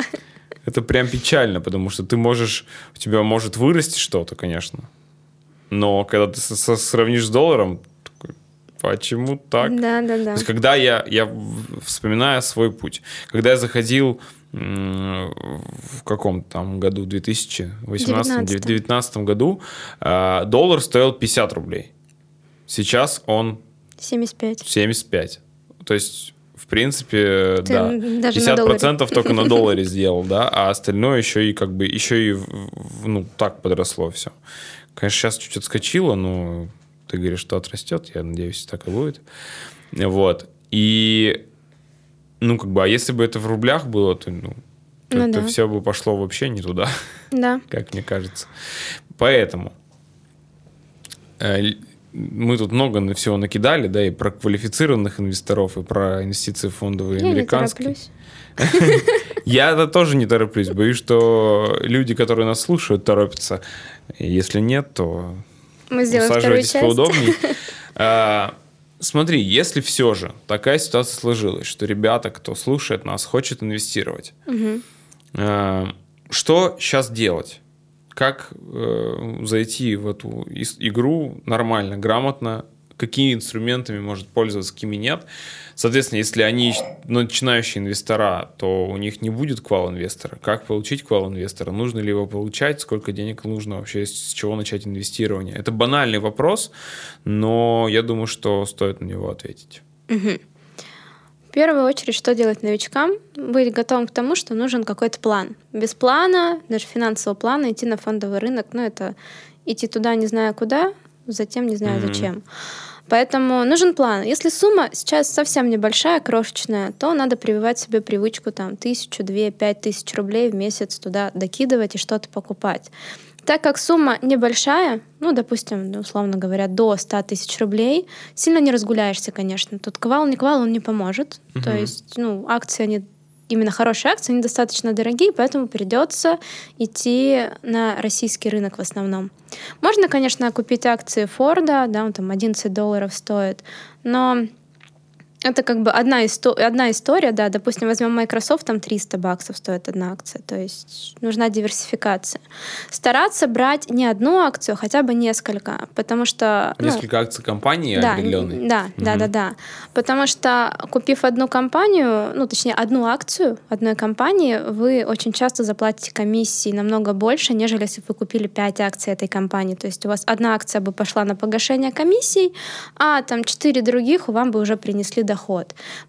это прям печально, потому что ты можешь, у тебя может вырасти что-то, конечно, но когда ты сравнишь с долларом, почему так? Да, да, То да. есть, когда я, я вспоминаю свой путь, когда я заходил в каком там году, 2018-2019 году, э, доллар стоил 50 рублей. Сейчас он 75. 75. То есть в принципе, Ты да. даже 50% только на долларе сделал, да, а остальное еще и как бы, еще и, ну, так подросло все. Конечно, сейчас чуть отскочило, но ты говоришь, что отрастет, я надеюсь, так и будет. Вот. И, ну, как бы, а если бы это в рублях было, то, ну, то, Ну то да. все бы пошло вообще не туда, Да. как мне кажется. Поэтому э, мы тут много на всего накидали, да, и про квалифицированных инвесторов, и про инвестиции фондовые Я американские. Я это тоже не тороплюсь. Боюсь, что люди, которые нас слушают, торопятся. Если нет, то Мы сделаем вторую часть. поудобнее. Смотри, если все же такая ситуация сложилась, что ребята, кто слушает нас, хочет инвестировать, Мгм. а, что сейчас делать? Как э, зайти в эту игру нормально, грамотно? Какими инструментами может пользоваться, какими нет? Соответственно, если они начинающие инвестора, то у них не будет квал-инвестора. Как получить квал-инвестора? Нужно ли его получать? Сколько денег нужно вообще? С чего начать инвестирование? Это банальный вопрос, но я думаю, что стоит на него ответить. Мгм. В первую очередь, что делать новичкам? Быть готовым к тому, что нужен какой-то план. Без плана, даже финансового плана, идти на фондовый рынок, ну, это идти туда не зная куда, затем не знаю Мгм. зачем. Поэтому нужен план. Если сумма сейчас совсем небольшая, крошечная, то надо прививать себе привычку там тысячу, две, пять тысяч рублей в месяц туда докидывать и что-то покупать. Так как сумма небольшая, ну, допустим, ну, условно говоря, до 100 тысяч рублей, сильно не разгуляешься, конечно. Тут квал, не квал, он не поможет. То Мгм. есть, ну, акции, они именно хорошие акции, они достаточно дорогие, поэтому придется идти на российский рынок в основном. Можно, конечно, купить акции Форда, да, он там 11 долларов стоит, но это как бы одна, исто- одна история, да, допустим, возьмем Microsoft, там 300 баксов стоит одна акция, то есть нужна диверсификация. Стараться брать не одну акцию, а хотя бы несколько, потому что... ну, Несколько акций компании да, определенной. Да, да, Мгм. да, да. Потому что купив одну компанию, ну точнее одну акцию одной компании, вы очень часто заплатите комиссии намного больше, нежели если бы вы купили 5 акций этой компании. То есть у вас одна акция бы пошла на погашение комиссий, а там 4 других вам бы уже принесли доход.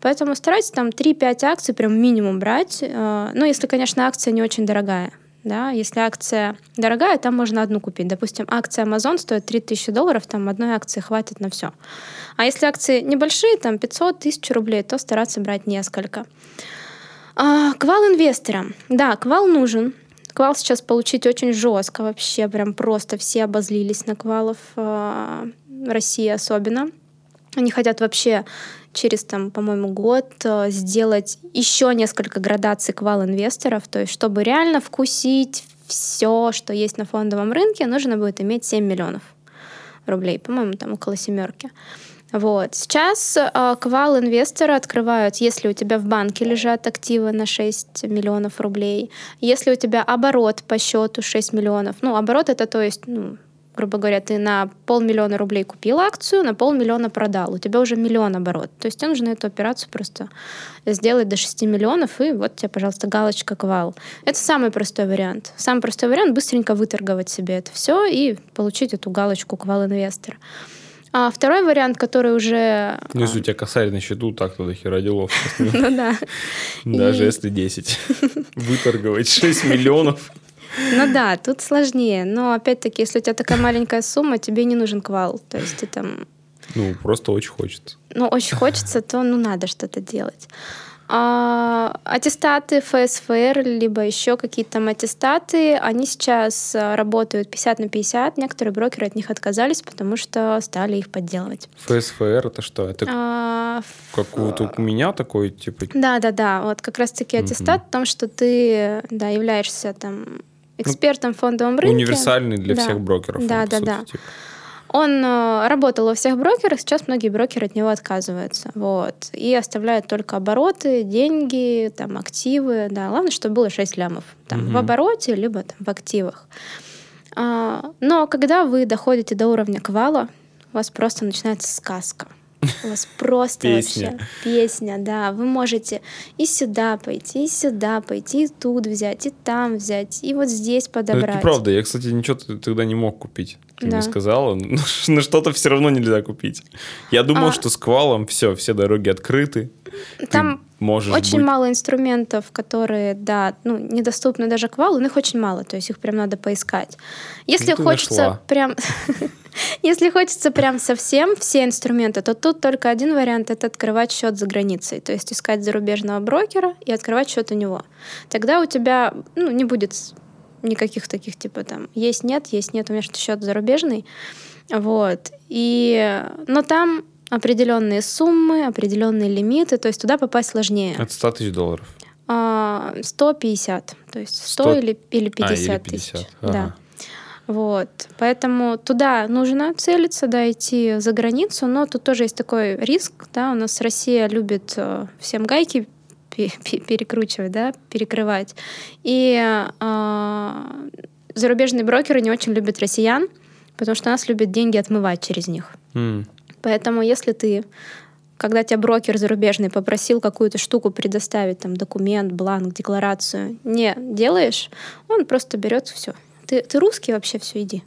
Поэтому старайтесь там 3-5 акций прям минимум брать. Э, Ну, если, конечно, акция не очень дорогая. Да, если акция дорогая, там можно одну купить. Допустим, акция Amazon стоит 3000 долларов, там одной акции хватит на все. А если акции небольшие, там 500 тысяч рублей, то стараться брать несколько. А, квал инвесторам. Да, квал нужен. Квал сейчас получить очень жестко вообще, прям просто все обозлились на квалов, а, России особенно. Они хотят вообще через, там, по-моему, год э, сделать еще несколько градаций квал-инвесторов, то есть чтобы реально вкусить все, что есть на фондовом рынке, нужно будет иметь 7 миллионов рублей, по-моему, там около семерки. Вот. Сейчас э, квал инвесторы открывают, если у тебя в банке лежат активы на 6 миллионов рублей, если у тебя оборот по счету 6 миллионов. Ну, оборот это то есть, ну, грубо говоря, ты на полмиллиона рублей купил акцию, на полмиллиона продал. У тебя уже миллион оборот. То есть тебе нужно эту операцию просто сделать до 6 миллионов, и вот тебе, пожалуйста, галочка квал. Это самый простой вариант. Самый простой вариант быстренько выторговать себе это все и получить эту галочку квал инвестор. А второй вариант, который уже... Ну, если у тебя косарь на счету, так то до хера делов. Ну да. Даже если 10. Выторговать 6 миллионов. Ну да, тут сложнее. Но опять-таки, если у тебя такая маленькая сумма, тебе не нужен квал. То есть ты там Ну, просто очень хочется. ну, очень хочется, то ну надо что-то делать. А, аттестаты ФСФР, либо еще какие-то там аттестаты, они сейчас а, работают 50 на 50. Некоторые брокеры от них отказались, потому что стали их подделывать. ФСФР это что? Это А, как вот у меня такой, типа, Да, да, да. Вот как раз-таки аттестат в том, что ты да, являешься там экспертом в фондовом рынке. универсальный для Да. всех брокеров. Да, он, да, сути, да. типа. Он э, работал во всех брокерах, сейчас многие брокеры от него отказываются. Вот. И оставляют только обороты, деньги, там, активы. Да. Главное, чтобы было 6 лямов. Там, Мгм. В обороте, либо там, в активах. А, но когда вы доходите до уровня квала, у вас просто начинается сказка. У вас просто Песня. вообще песня, да. Вы можете и сюда пойти, и сюда пойти, и тут взять, и там взять, и вот здесь Ну, это подобрать. правда. Я, кстати, ничего тогда не мог купить. Ты Да. мне сказала, но что-то все равно нельзя купить. Я думал, А. что с квалом все, все дороги открыты. Там можешь очень быть- мало инструментов, которые, да, ну, недоступны даже к валу, но их очень мало, то есть их прям надо поискать. Если Ну, хочется нашла. прям... Если хочется прям совсем все инструменты, то тут только один вариант — это открывать счет за границей, то есть искать зарубежного брокера и открывать счет у него. Тогда у тебя ну, не будет никаких таких типа там есть-нет, есть-нет, у меня счет зарубежный. Вот. И... Но там определенные суммы, определенные лимиты, то есть туда попасть сложнее. От 100 тысяч долларов. А, 150, то есть 100, 100 или, или 50 А, или тысяч. 50. Да. Ага. Вот. Поэтому туда нужно целиться, да, идти за границу, но тут тоже есть такой риск, да, у нас Россия любит э, всем гайки пе- пе- перекручивать, да, перекрывать. И э, зарубежные брокеры не очень любят россиян, потому что нас любят деньги отмывать через них. М. Поэтому если ты, когда тебя брокер зарубежный попросил какую-то штуку предоставить, там документ, бланк, декларацию, не делаешь, он просто берет все. Ты, ты русский вообще, все, иди.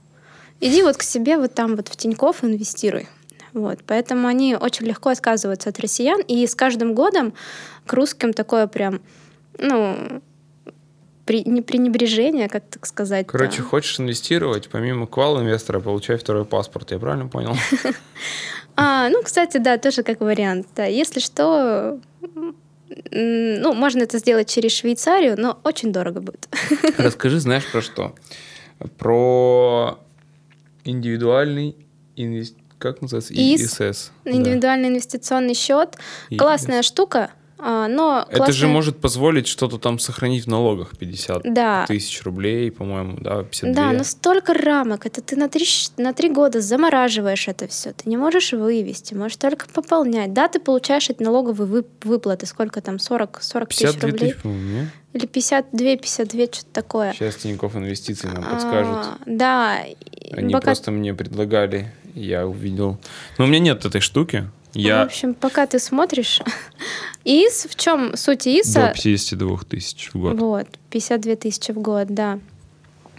Иди вот к себе вот там вот в Тинькофф инвестируй. Вот. Поэтому они очень легко отказываются от россиян, и с каждым годом к русским такое прям, ну, при, не пренебрежение, как так сказать. Короче, хочешь инвестировать, помимо квал инвестора, получай второй паспорт. Я правильно понял? А, ну, кстати, да, тоже как вариант. Да. Если что, ну, можно это сделать через Швейцарию, но очень дорого будет. Расскажи, знаешь, про что? Про индивидуальный инвест... Как называется? ИИС. ИСС. Да. Индивидуальный инвестиционный счет. Классная штука, но Это же классная- может позволить что-то там сохранить в налогах 50 Да. тысяч рублей, по-моему, да, 52. Да, но столько рамок. Это ты на три, на три года замораживаешь это все. Ты не можешь вывести, можешь только пополнять. Да, ты получаешь эти налоговые вып- выплаты. Сколько там? 40, 40 тысяч 52 рублей? тысячи, по-моему, не? Или 52, 52, что-то такое. Сейчас Тинькофф инвестиции нам подскажут. А, да. и Они пока просто мне предлагали, я увидел. Но у меня нет этой штуки. В Я общем, пока ты смотришь, ИС, в чем суть до ИСа? 52 тысяч в год. Вот, 52 тысячи в год, да.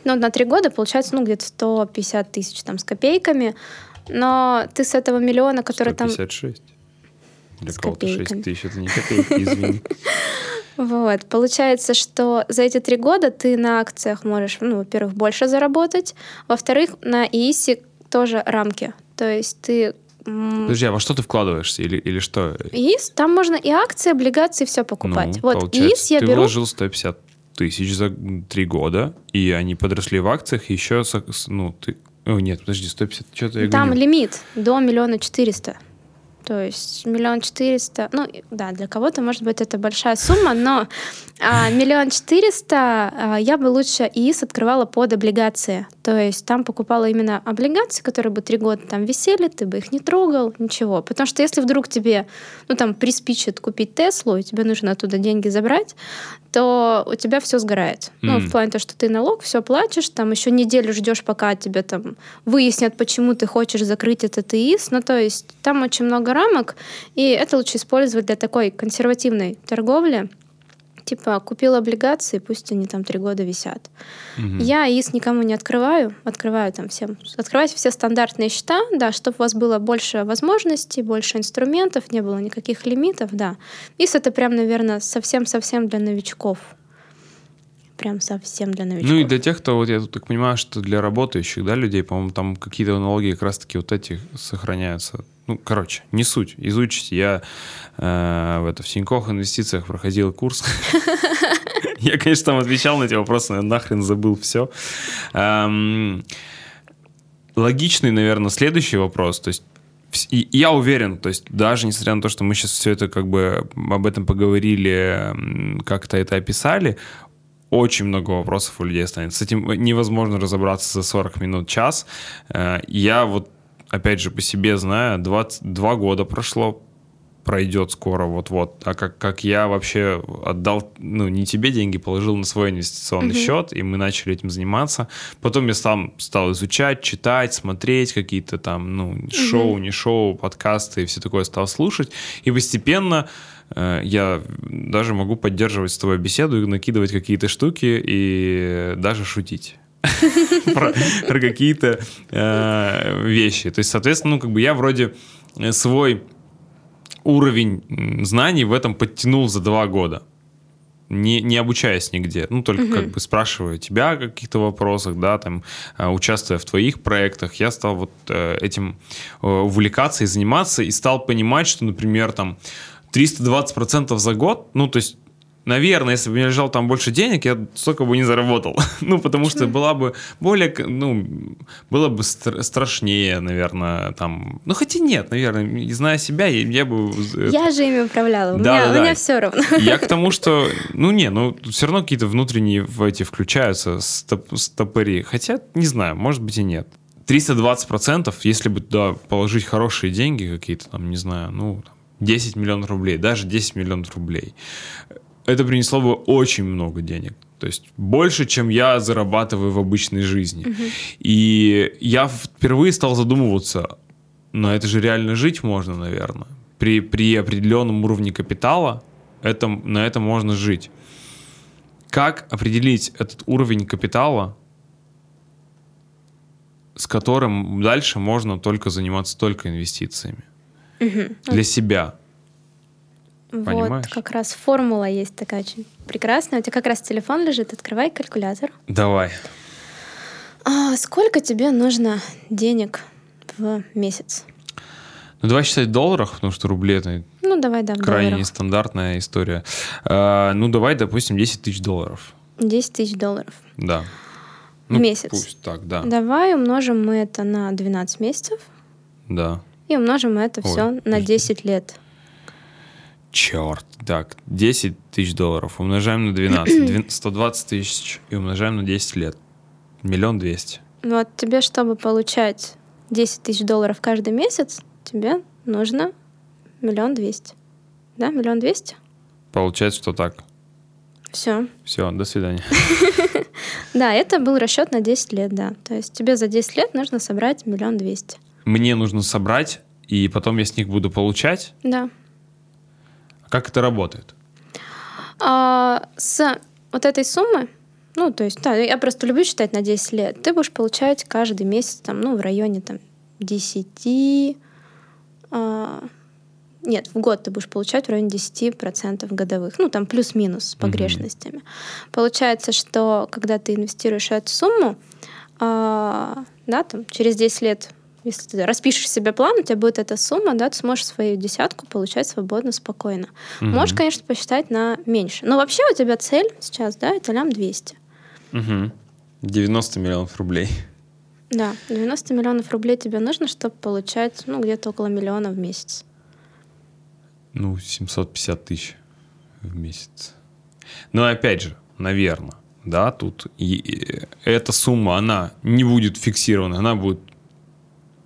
Ну, на три года получается, ну, где-то 150 тысяч там с копейками, но ты с этого миллиона, который там... 156. Для кого-то 6 копейками. тысяч, это не копейки, извини. Вот, получается, что за эти три года ты на акциях можешь, ну, во-первых, больше заработать, во-вторых, на ИИСе тоже рамки. То есть ты... Подожди, а во что ты вкладываешься или, или что? ИИС, там можно и акции, облигации, все покупать. Ну, вот получается, ИИС я ты беру... вложил 150 тысяч за три года, и они подросли в акциях, еще, ну, ты... О, нет, подожди, 150, что-то я Там говорю. лимит до миллиона четыреста. То есть миллион четыреста, ну да, для кого-то, может быть, это большая сумма, но миллион четыреста а, я бы лучше ИИС открывала под облигации. То есть там покупала именно облигации, которые бы три года там висели, ты бы их не трогал, ничего. Потому что если вдруг тебе, ну там, приспичит купить Теслу, и тебе нужно оттуда деньги забрать, то у тебя все сгорает. Ну, Мгм. в плане того, что ты налог, все платишь, там еще неделю ждешь, пока тебе там выяснят, почему ты хочешь закрыть этот ИИС. Ну, то есть там очень много рамок, и это лучше использовать для такой консервативной торговли. Типа, купил облигации, пусть они там три года висят. Мгм. Я ИИС никому не открываю, открываю там всем. Открывайте все стандартные счета, да, чтобы у вас было больше возможностей, больше инструментов, не было никаких лимитов, да. ИИС это прям, наверное, совсем-совсем для новичков. Прям совсем для новичков. Ну и для тех, кто, вот я тут так понимаю, что для работающих, да, людей, по-моему, там какие-то налоги как раз-таки вот эти сохраняются. Ну, короче, не суть, изучите. Я э, в, это, в Тинькофф инвестициях проходил курс. Я, конечно, там отвечал на эти вопросы, но нахрен забыл все. Логичный, наверное, следующий вопрос. То есть и я уверен, то есть даже несмотря на то, что мы сейчас все это как бы об этом поговорили, как-то это описали, очень много вопросов у людей останется. С этим невозможно разобраться за 40 минут, час. Э, Я вот, опять же, по себе знаю, 22 года прошло, пройдет скоро вот-вот, а как, как я вообще отдал, ну, не тебе деньги, положил на свой инвестиционный mm-hmm. счет, и мы начали этим заниматься. Потом я сам стал изучать, читать, смотреть какие-то там, ну, шоу, mm-hmm. не шоу, подкасты и все такое стал слушать. И постепенно э, я даже могу поддерживать с тобой беседу и накидывать какие-то штуки и даже шутить. про, про какие-то э, вещи. То есть, соответственно, ну, как бы я вроде свой уровень знаний в этом подтянул за два года. Не, не обучаясь нигде, ну, только угу. как бы спрашивая тебя о каких-то вопросах, да, там, э, участвуя в твоих проектах, я стал вот э, этим э, увлекаться и заниматься, и стал понимать, что, например, там, 320% за год, ну, то есть наверное, если бы мне лежал там больше денег, я столько бы не заработал. ну, потому что была бы более, ну, было бы стр- страшнее, наверное, там. Ну, хотя нет, наверное, зная себя, я, я бы... Я же ими управляла, у, меня, да, у меня все равно. я к тому, что, ну, не, ну, все равно какие-то внутренние в эти включаются стоп- стопори. Хотя, не знаю, может быть и нет. 320%, если бы туда положить хорошие деньги какие-то, там, не знаю, ну, 10 миллионов рублей, даже 10 миллионов рублей это принесло бы очень много денег. То есть больше, чем я зарабатываю в обычной жизни. Угу. И я впервые стал задумываться, на это же реально жить можно, наверное. При, при определенном уровне капитала это, на это можно жить. Как определить этот уровень капитала, с которым дальше можно только заниматься только инвестициями? Угу. Для себя. Вот, как раз формула есть такая очень прекрасная. У тебя как раз телефон лежит, открывай калькулятор. Давай. А сколько тебе нужно денег в месяц? Ну, давай считать в долларах, потому что рубли это ну, давай, да, крайне нестандартная история. А, ну, давай, допустим, 10 тысяч долларов. 10 тысяч долларов. Да. Ну, в месяц. Пусть так, да. Давай умножим мы это на 12 месяцев. Да. И умножим это Ой. все на 10 лет. Черт. Так, 10 тысяч долларов умножаем на 12. 120 тысяч и умножаем на 10 лет. Миллион двести. Вот тебе, чтобы получать 10 тысяч долларов каждый месяц, тебе нужно миллион двести. Да, миллион двести? Получается, что так. Все. Все, до свидания. Да, это был расчет на 10 лет, да. То есть тебе за 10 лет нужно собрать миллион двести. Мне нужно собрать, и потом я с них буду получать? Да. Как это работает? А, с вот этой суммы, ну, то есть, да, я просто люблю считать на 10 лет, ты будешь получать каждый месяц, там, ну, в районе, там, 10... А, нет, в год ты будешь получать в районе 10% годовых, ну, там, плюс-минус с погрешностями. Mm-hmm. Получается, что когда ты инвестируешь эту сумму, а, да, там, через 10 лет если ты распишешь себе план, у тебя будет эта сумма, да, ты сможешь свою десятку получать свободно, спокойно. Угу. Можешь, конечно, посчитать на меньше. Но вообще у тебя цель сейчас, да, это лям 200. Угу. 90 миллионов рублей. Да, 90 миллионов рублей тебе нужно, чтобы получать, ну, где-то около миллиона в месяц. Ну, 750 тысяч в месяц. Но опять же, наверное, да, тут и, эта сумма, она не будет фиксирована, она будет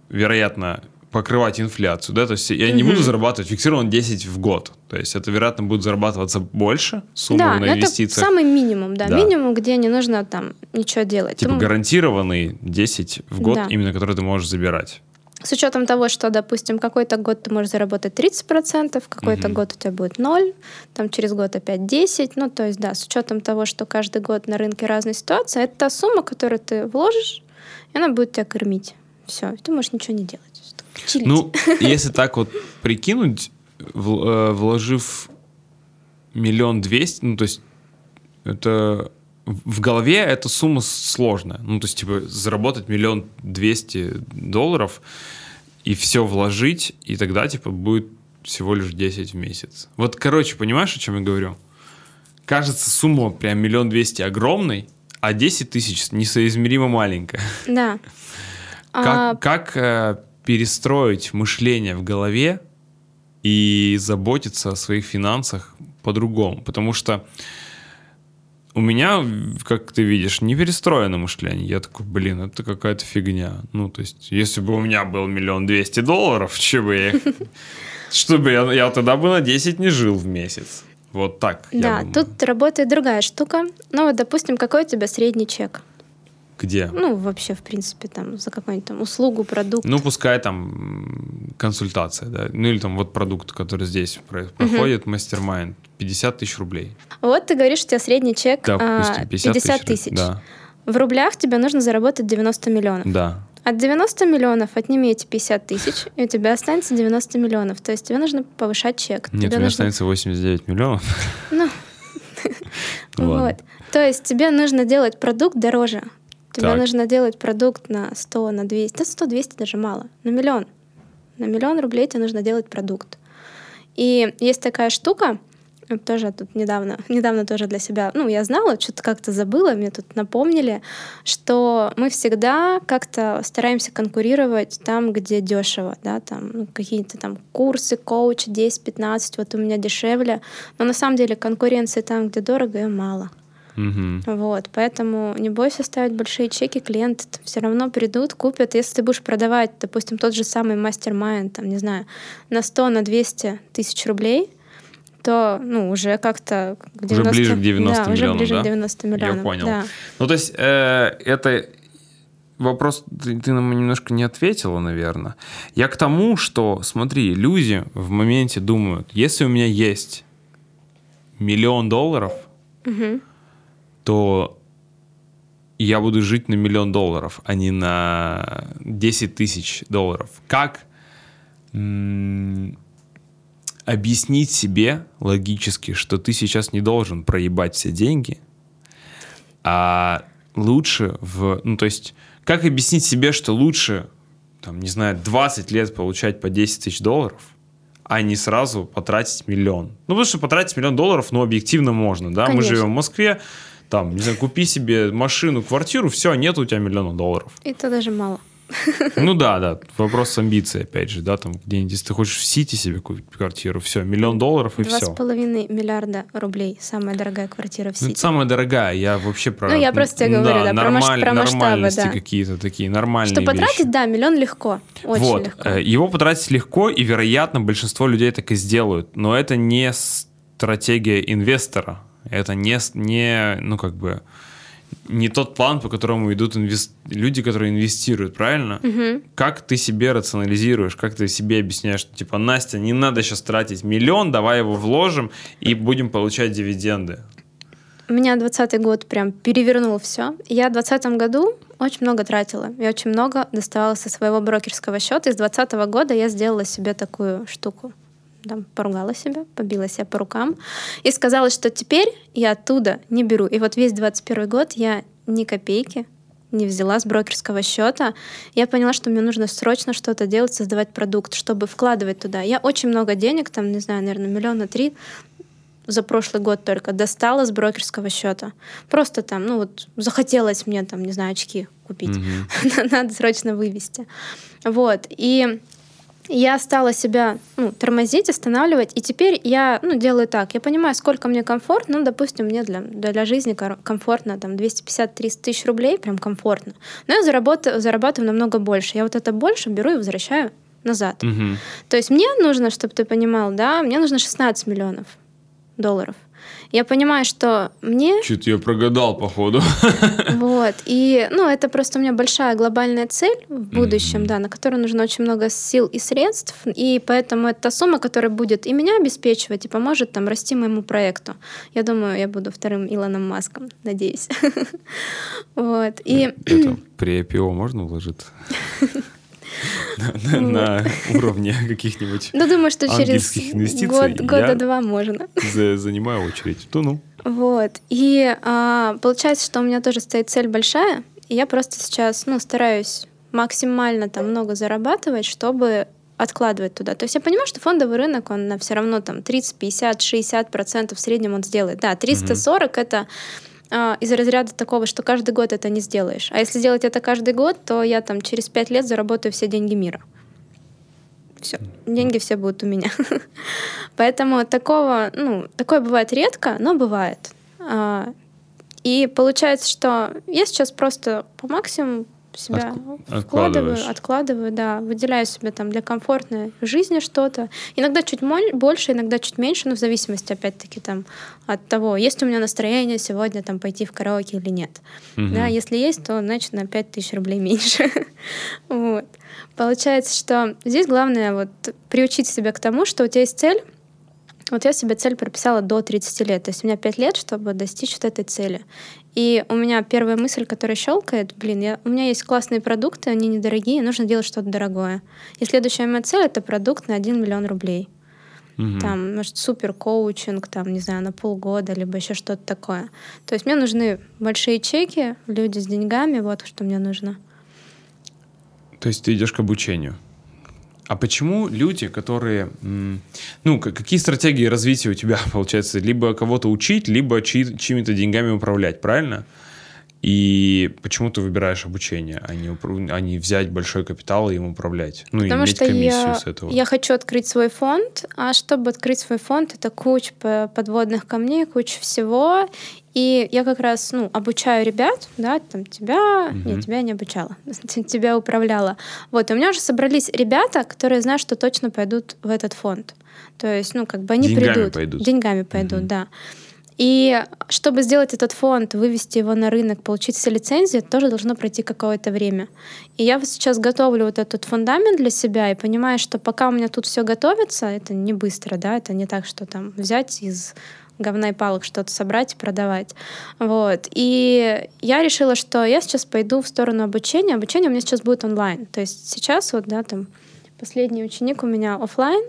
вероятно, покрывать инфляцию, да, то есть я не буду зарабатывать фиксированно 10 в год, то есть это, вероятно, будет зарабатываться больше суммы да, на инвестициях. это самый минимум, да, да, минимум, где не нужно там ничего делать. Типа Ты... гарантированный 10 в год, да. именно который ты можешь забирать. С учетом того, что, допустим, какой-то год ты можешь заработать 30%, какой-то угу. год у тебя будет 0, там через год опять 10, ну, то есть, да, с учетом того, что каждый год на рынке разная ситуация, это та сумма, которую ты вложишь, и она будет тебя кормить. Все, ты можешь ничего не делать. Чилить. Ну, если так вот прикинуть, э, вложив миллион двести, ну, то есть это в голове эта сумма сложная. Ну, то есть, типа, заработать миллион двести долларов и все вложить, и тогда, типа, будет всего лишь 10 в месяц. Вот, короче, понимаешь, о чем я говорю? Кажется, сумма прям миллион двести огромной, а 10 тысяч несоизмеримо маленькая. Да. Как, а... как э, перестроить мышление в голове и заботиться о своих финансах по-другому? Потому что у меня, как ты видишь, не перестроено мышление. Я такой, блин, это какая-то фигня. Ну, то есть, если бы у меня был миллион двести долларов, че бы я их Чтобы я, я тогда бы на 10 не жил в месяц. Вот так. Да, тут работает другая штука. Ну вот, допустим, какой у тебя средний чек? Где? Ну, вообще, в принципе, там, за какую-нибудь там услугу, продукт. Ну, пускай там консультация, да. Ну, или там вот продукт, который здесь про- проходит, мастер-майнд, 50 тысяч рублей. Вот ты говоришь, у тебя средний чек Да, а, допустим, 50, 50 тысяч. тысяч. Да, В рублях тебе нужно заработать 90 миллионов. да. От 90 миллионов отними эти 50 тысяч, и у тебя останется 90 миллионов. То есть тебе нужно повышать чек. Нет, тебе у меня нужно... останется 89 миллионов. Ну, вот. То есть тебе нужно делать продукт дороже. Тебе Так. нужно делать продукт на 100, на 200. Да 100-200 даже мало. На миллион. На миллион рублей тебе нужно делать продукт. И есть такая штука, э, тоже тут недавно, недавно тоже для себя, ну, я знала, что-то как-то забыла, мне тут напомнили, что мы всегда как-то стараемся конкурировать там, где дешево, да, там ну, какие-то там курсы, коучи 10-15, вот у меня дешевле, но на самом деле конкуренции там, где дорого, и мало. Мгм. Вот, поэтому не бойся ставить большие чеки, клиенты все равно придут, купят. Если ты будешь продавать, допустим, тот же самый мастер-майнд, там, не знаю, на 100, на 200 тысяч рублей, то, ну, уже как-то... к Уже ближе к 90 да, уже миллионам, ближе да? к 90 Я миллионам. понял. Да. Ну, то есть, э, это вопрос ты, ты нам немножко не ответила, наверное. Я к тому, что, смотри, люди в моменте думают, если у меня есть миллион долларов, Мгм. То я буду жить на миллион долларов, а не на 10 тысяч долларов. Как м, объяснить себе логически, что ты сейчас не должен проебать все деньги, а лучше в... Ну, то есть, как объяснить себе, что лучше, там, не знаю, 20 лет получать по 10 тысяч долларов, а не сразу потратить миллион. Ну, потому что потратить миллион долларов, ну, объективно можно, да? Мы Конечно. живем в Москве, там, не знаю, купи себе машину, квартиру, все, нет у тебя миллиона долларов. Это даже мало. Ну да, да, вопрос с амбицией, опять же, да, там где-нибудь, если ты хочешь в Сити себе купить квартиру, все, миллион долларов и Два все. с половиной миллиарда рублей. Самая дорогая квартира в Ну, Сити. это самая дорогая, я вообще про... Ну, я просто тебе говорю, да, маш- нормаль- про масштабы, нормальности да. какие-то такие, нормальные Что потратить, вещи. да, миллион легко. Очень вот, легко. э, его потратить легко, и, вероятно, большинство людей так и сделают, но это не стратегия инвестора, это не, не ну, как бы, не тот план, по которому идут инвес- люди, которые инвестируют, правильно? Мгм. Как ты себе рационализируешь, как ты себе объясняешь, что, типа, Настя, не надо сейчас тратить миллион, давай его вложим и будем получать дивиденды. У меня 20 год прям перевернул все. Я в 2020 году очень много тратила. Я очень много доставала со своего брокерского счета. И с 2020 года я сделала себе такую штуку. Там, поругала себя, побила себя по рукам и сказала, что теперь я оттуда не беру. И вот весь 21 год я ни копейки не взяла с брокерского счета. Я поняла, что мне нужно срочно что-то делать, создавать продукт, чтобы вкладывать туда. Я очень много денег, там, не знаю, наверное, миллиона три за прошлый год только достала с брокерского счета. Просто там, ну вот, захотелось мне там, не знаю, очки купить. Мгм. Надо срочно вывести. Вот. И я стала себя ну, тормозить, останавливать, и теперь я ну, делаю так. Я понимаю, сколько мне комфортно. Ну, допустим, мне для, для жизни комфортно там 250-300 тысяч рублей, прям комфортно. Но я заработаю, зарабатываю намного больше. Я вот это больше беру и возвращаю назад. Мгм. То есть мне нужно, чтобы ты понимал, да, мне нужно 16 миллионов долларов. Я понимаю, что мне Чё-то я прогадал, походу. вот. И, ну, это просто у меня большая глобальная цель в будущем, да, на которую нужно очень много сил и средств. И поэтому это та сумма, которая будет и меня обеспечивать, и поможет там расти моему проекту. Я думаю, я буду вторым Илоном Маском, надеюсь. Вот. И Это при IPO можно вложиться? На- уровне каких-нибудь ну, думаю, что через года два можно. за- занимаю очередь. Ну, ну. Вот. И а, получается, что у меня тоже стоит цель большая, и я просто сейчас, ну, стараюсь максимально там много зарабатывать, чтобы откладывать туда. То есть я понимаю, что фондовый рынок, он все равно там 30, 50, 60 процентов в среднем он сделает. Да, 340 это а, из разряда такого, что каждый год это не сделаешь. А если делать это каждый год, то я там через 5 лет заработаю все деньги мира. Все, деньги все будут у меня. Поэтому такого, ну, такое бывает редко, но бывает. А, И получается, что я сейчас просто по максимуму себя Отк- вкладываю, откладываю, да, выделяю себе там для комфортной жизни что-то. Иногда чуть больше, иногда чуть меньше, но в зависимости, опять-таки, там, от того, есть у меня настроение сегодня там пойти в караоке или нет. Мгм. Да, если есть, то, значит, на 5000 рублей меньше. вот. Получается, что здесь главное вот приучить себя к тому, что у тебя есть цель, вот я себе цель прописала до 30 лет. То есть у меня 5 лет, чтобы достичь вот этой цели. И у меня первая мысль, которая щелкает, блин, я, у меня есть классные продукты, они недорогие, нужно делать что-то дорогое. И следующая моя цель — это продукт на 1 миллион рублей. Мгм. Там, может, супер коучинг, там, не знаю, на полгода, либо еще что-то такое. То есть мне нужны большие чеки, люди с деньгами, вот что мне нужно. То есть ты идешь к обучению. А почему люди, которые... Ну, какие стратегии развития у тебя, получается? Либо кого-то учить, либо чьи- чьими-то деньгами управлять, правильно? И почему ты выбираешь обучение, а не, а не взять большой капитал и им управлять? Ну, и Потому иметь что комиссию я, с этого. я хочу открыть свой фонд, а чтобы открыть свой фонд, это куча подводных камней, куча всего. И я как раз ну, обучаю ребят, да, там тебя, Мгм. нет, тебя не обучала, тебя управляла. Вот, и у меня уже собрались ребята, которые знают, что точно пойдут в этот фонд. То есть, ну, как бы они Деньгами придут. пойдут. Деньгами пойдут, Мгм. да. И чтобы сделать этот фонд, вывести его на рынок, получить все лицензии, тоже должно пройти какое-то время. И я вот сейчас готовлю вот этот фундамент для себя и понимаю, что пока у меня тут все готовится, это не быстро, да, это не так, что там взять из говна и палок что-то собрать и продавать. Вот. И я решила, что я сейчас пойду в сторону обучения. Обучение у меня сейчас будет онлайн. То есть сейчас вот, да, там последний ученик у меня оффлайн,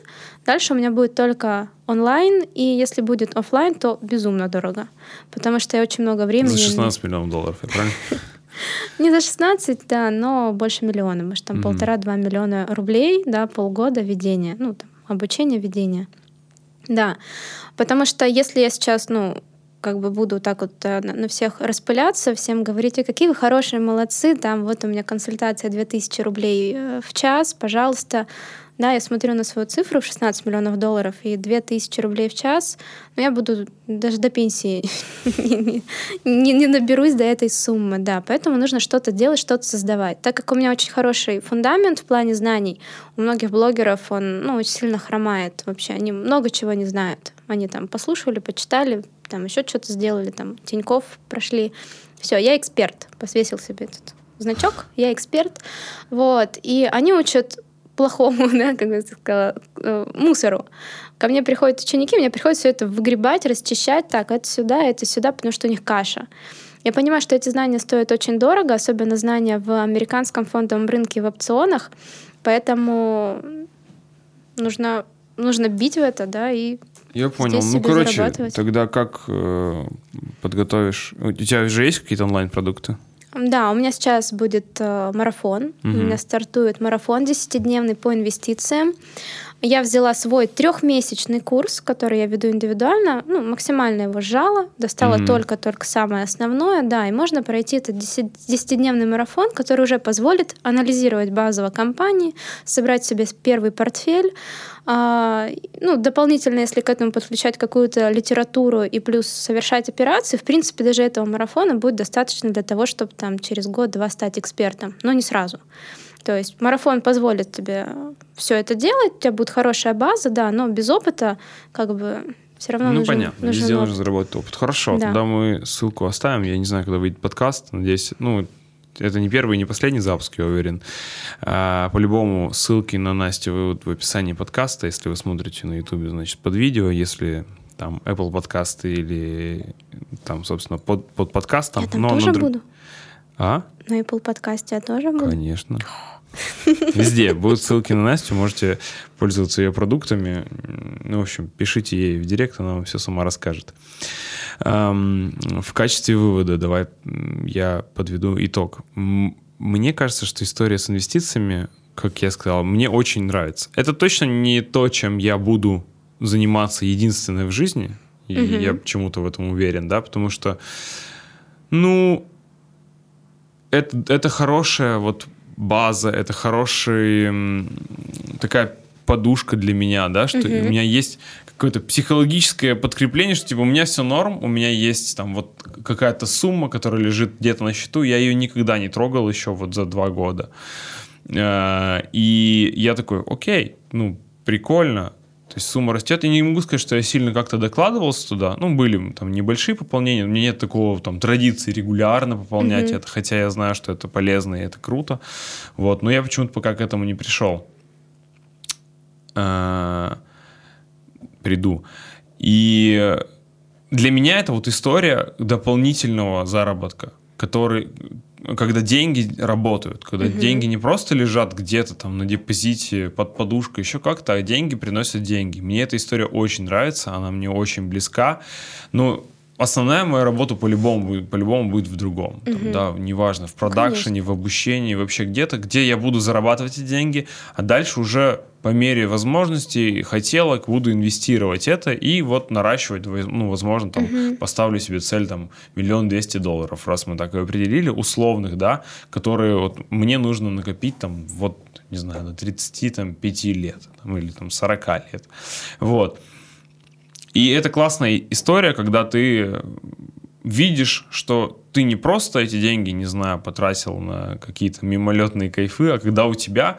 дальше у меня будет только онлайн, и если будет оффлайн, то безумно дорого, потому что я очень много времени... За 16 миллионов долларов, я правильно? Не за 16, да, но больше миллиона, может, там полтора-два миллиона рублей, да, полгода ведения, ну, там, обучение, ведение. Да, потому что если я сейчас, ну, как бы буду так вот э, на всех распыляться, всем говорить, «Ой, какие вы хорошие, молодцы, там вот у меня консультация 2000 рублей э, в час, пожалуйста. Да, я смотрю на свою цифру в 16 миллионов долларов и 2000 рублей в час, но я буду даже до пенсии не, наберусь до этой суммы, да. Поэтому нужно что-то делать, что-то создавать. Так как у меня очень хороший фундамент в плане знаний, у многих блогеров он ну, очень сильно хромает вообще. Они много чего не знают. Они там послушали, почитали, там еще что-то сделали, там Тиньков прошли. Все, я эксперт. Посвесил себе этот значок, я эксперт. Вот. И они учат плохому, да, как я сказала, э, мусору. Ко мне приходят ученики, мне приходится все это выгребать, расчищать, так, это сюда, это сюда, потому что у них каша. Я понимаю, что эти знания стоят очень дорого, особенно знания в американском фондовом рынке и в опционах, поэтому нужно, нужно бить в это, да, и Я понял. Здесь ну, короче, тогда как э, подготовишь? У тебя уже есть какие-то онлайн-продукты? Да, у меня сейчас будет э, марафон. У Мгм. меня стартует марафон 10-дневный по инвестициям. Я взяла свой трехмесячный курс, который я веду индивидуально, ну, максимально его сжала, достала Мгм. только-только самое основное, да, и можно пройти этот 10-дневный марафон, который уже позволит анализировать базово компании, собрать себе первый портфель, а, ну, дополнительно, если к этому подключать какую-то литературу и плюс совершать операции, в принципе, даже этого марафона будет достаточно для того, чтобы там через год-два стать экспертом, но не сразу. То есть марафон позволит тебе все это делать, у тебя будет хорошая база, да, но без опыта как бы все равно ну, нужен, понятно. нужен Везде опыт. нужно заработать опыт. Хорошо, Да. тогда мы ссылку оставим. Я не знаю, когда выйдет подкаст. Надеюсь, ну, это не первый и не последний запуск, я уверен. А, по-любому, ссылки на Настю вывод в описании подкаста. Если вы смотрите на YouTube, значит, под видео. Если там Apple подкасты или там, собственно, под, под подкастом. Я там но тоже на буду. А? На Apple подкасте я тоже буду. Конечно. Везде будут ссылки на Настю, можете пользоваться ее продуктами. Ну, в общем, пишите ей в директ, она вам все сама расскажет. В качестве вывода давай я подведу итог. Мне кажется, что история с инвестициями, как я сказал, мне очень нравится. Это точно не то, чем я буду заниматься единственное в жизни. И Мгм. я почему-то в этом уверен, да, потому что, ну, это, это хорошая вот база, это хороший, такая подушка для меня, да, что Мгм. у меня есть какое-то психологическое подкрепление, что типа у меня все норм, у меня есть там вот какая-то сумма, которая лежит где-то на счету, я ее никогда не трогал еще вот за два года. Э, И я такой, окей, ну, прикольно, то есть сумма растет. Я не могу сказать, что я сильно как-то докладывался туда. Ну, были там небольшие пополнения. У меня нет такого там традиции регулярно пополнять Мгм. это, хотя я знаю, что это полезно и это круто. Вот, но я почему-то пока к этому не пришел. А, Приду. И для меня это вот история дополнительного заработка, который, когда деньги работают, когда Мгм. деньги не просто лежат где-то там на депозите, под подушкой, еще как-то, а деньги приносят деньги. Мне эта история очень нравится, она мне очень близка. Но основная моя работа по-любому по-любому будет в другом. Там, Мгм. да, неважно, в продакшене, в обучении, вообще где-то, где я буду зарабатывать эти деньги, а дальше уже по мере возможностей, хотелок буду инвестировать это и вот наращивать, ну, возможно, там Мгм. поставлю себе цель там миллион двести долларов, раз мы так и определили, условных, да, которые вот мне нужно накопить там вот, не знаю, до 35 лет там, или там 40 лет. Вот. И это классная история, когда ты видишь, что ты не просто эти деньги, не знаю, потратил на какие-то мимолетные кайфы, а когда у тебя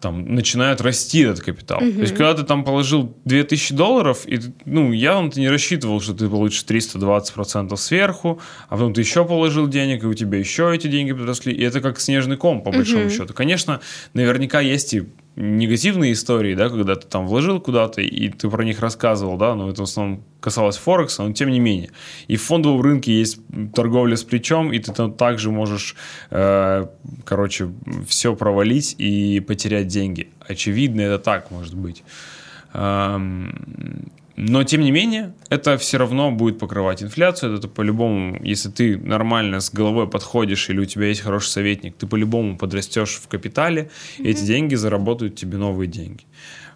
там начинает расти этот капитал. Мгм. То есть, когда ты там положил 2000 долларов, и, ну, явно ты не рассчитывал, что ты получишь 320% сверху, а потом ты еще положил денег, и у тебя еще эти деньги подросли, и это как снежный ком, по большому Мгм. счету. Конечно, наверняка есть и негативные истории, да, когда ты там вложил куда-то, и ты про них рассказывал, да, но это в основном касалось Форекса, но тем не менее. И в фондовом рынке есть торговля с плечом, и ты там также можешь, э, короче, все провалить и потерять деньги. Очевидно, это так может быть. Но, тем не менее, это все равно будет покрывать инфляцию. Это по-любому, если ты нормально с головой подходишь или у тебя есть хороший советник, ты по-любому подрастешь в капитале, и эти деньги заработают тебе новые деньги.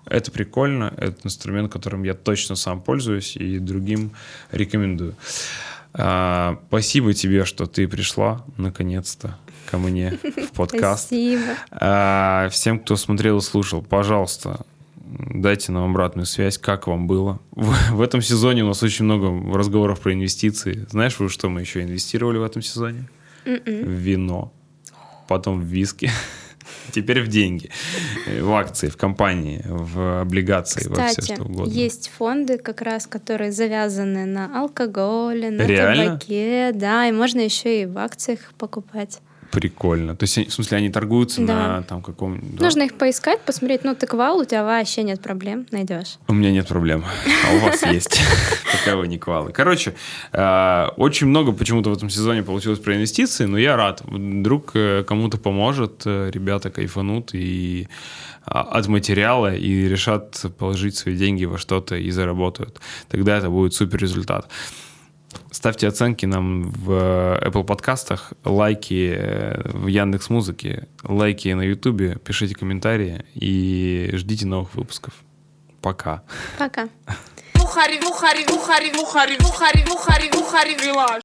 Это прикольно, это инструмент, которым я точно сам пользуюсь и другим рекомендую. А, спасибо тебе, что ты пришла наконец-то ко мне в подкаст. Спасибо. А, всем, кто смотрел и слушал, пожалуйста, дайте нам обратную связь, как вам было. В, в этом сезоне у нас очень много разговоров про инвестиции. Знаешь, во что мы еще инвестировали в этом сезоне? В Мгм. вино, потом в виски, теперь в деньги, в акции, в компании, в облигации, во все Кстати, что угодно. есть фонды, как раз, которые завязаны на алкоголе, на Реально? табаке, да, и можно еще и в акциях покупать. Прикольно. То есть, в смысле, они торгуются Да. на там каком... да. Нужно их поискать, посмотреть. Ну, так вал, у тебя вообще нет проблем, найдешь. У меня нет проблем. А у вас есть. Пока вы не квалы. Короче, э, очень много почему-то в этом сезоне получилось про инвестиции, но я рад. Вдруг э, кому-то поможет, э, ребята кайфанут и а, от материала и решат положить свои деньги во что-то и заработают. Тогда это будет супер результат. Ставьте оценки нам в э, Apple подкастах, лайки э, в Яндекс Музыке, лайки на Ютубе, пишите комментарии и ждите новых выпусков. Пока. Пока. Бухари, бухари, бухари, бухари, бухари, бухари, бухари, вилаж.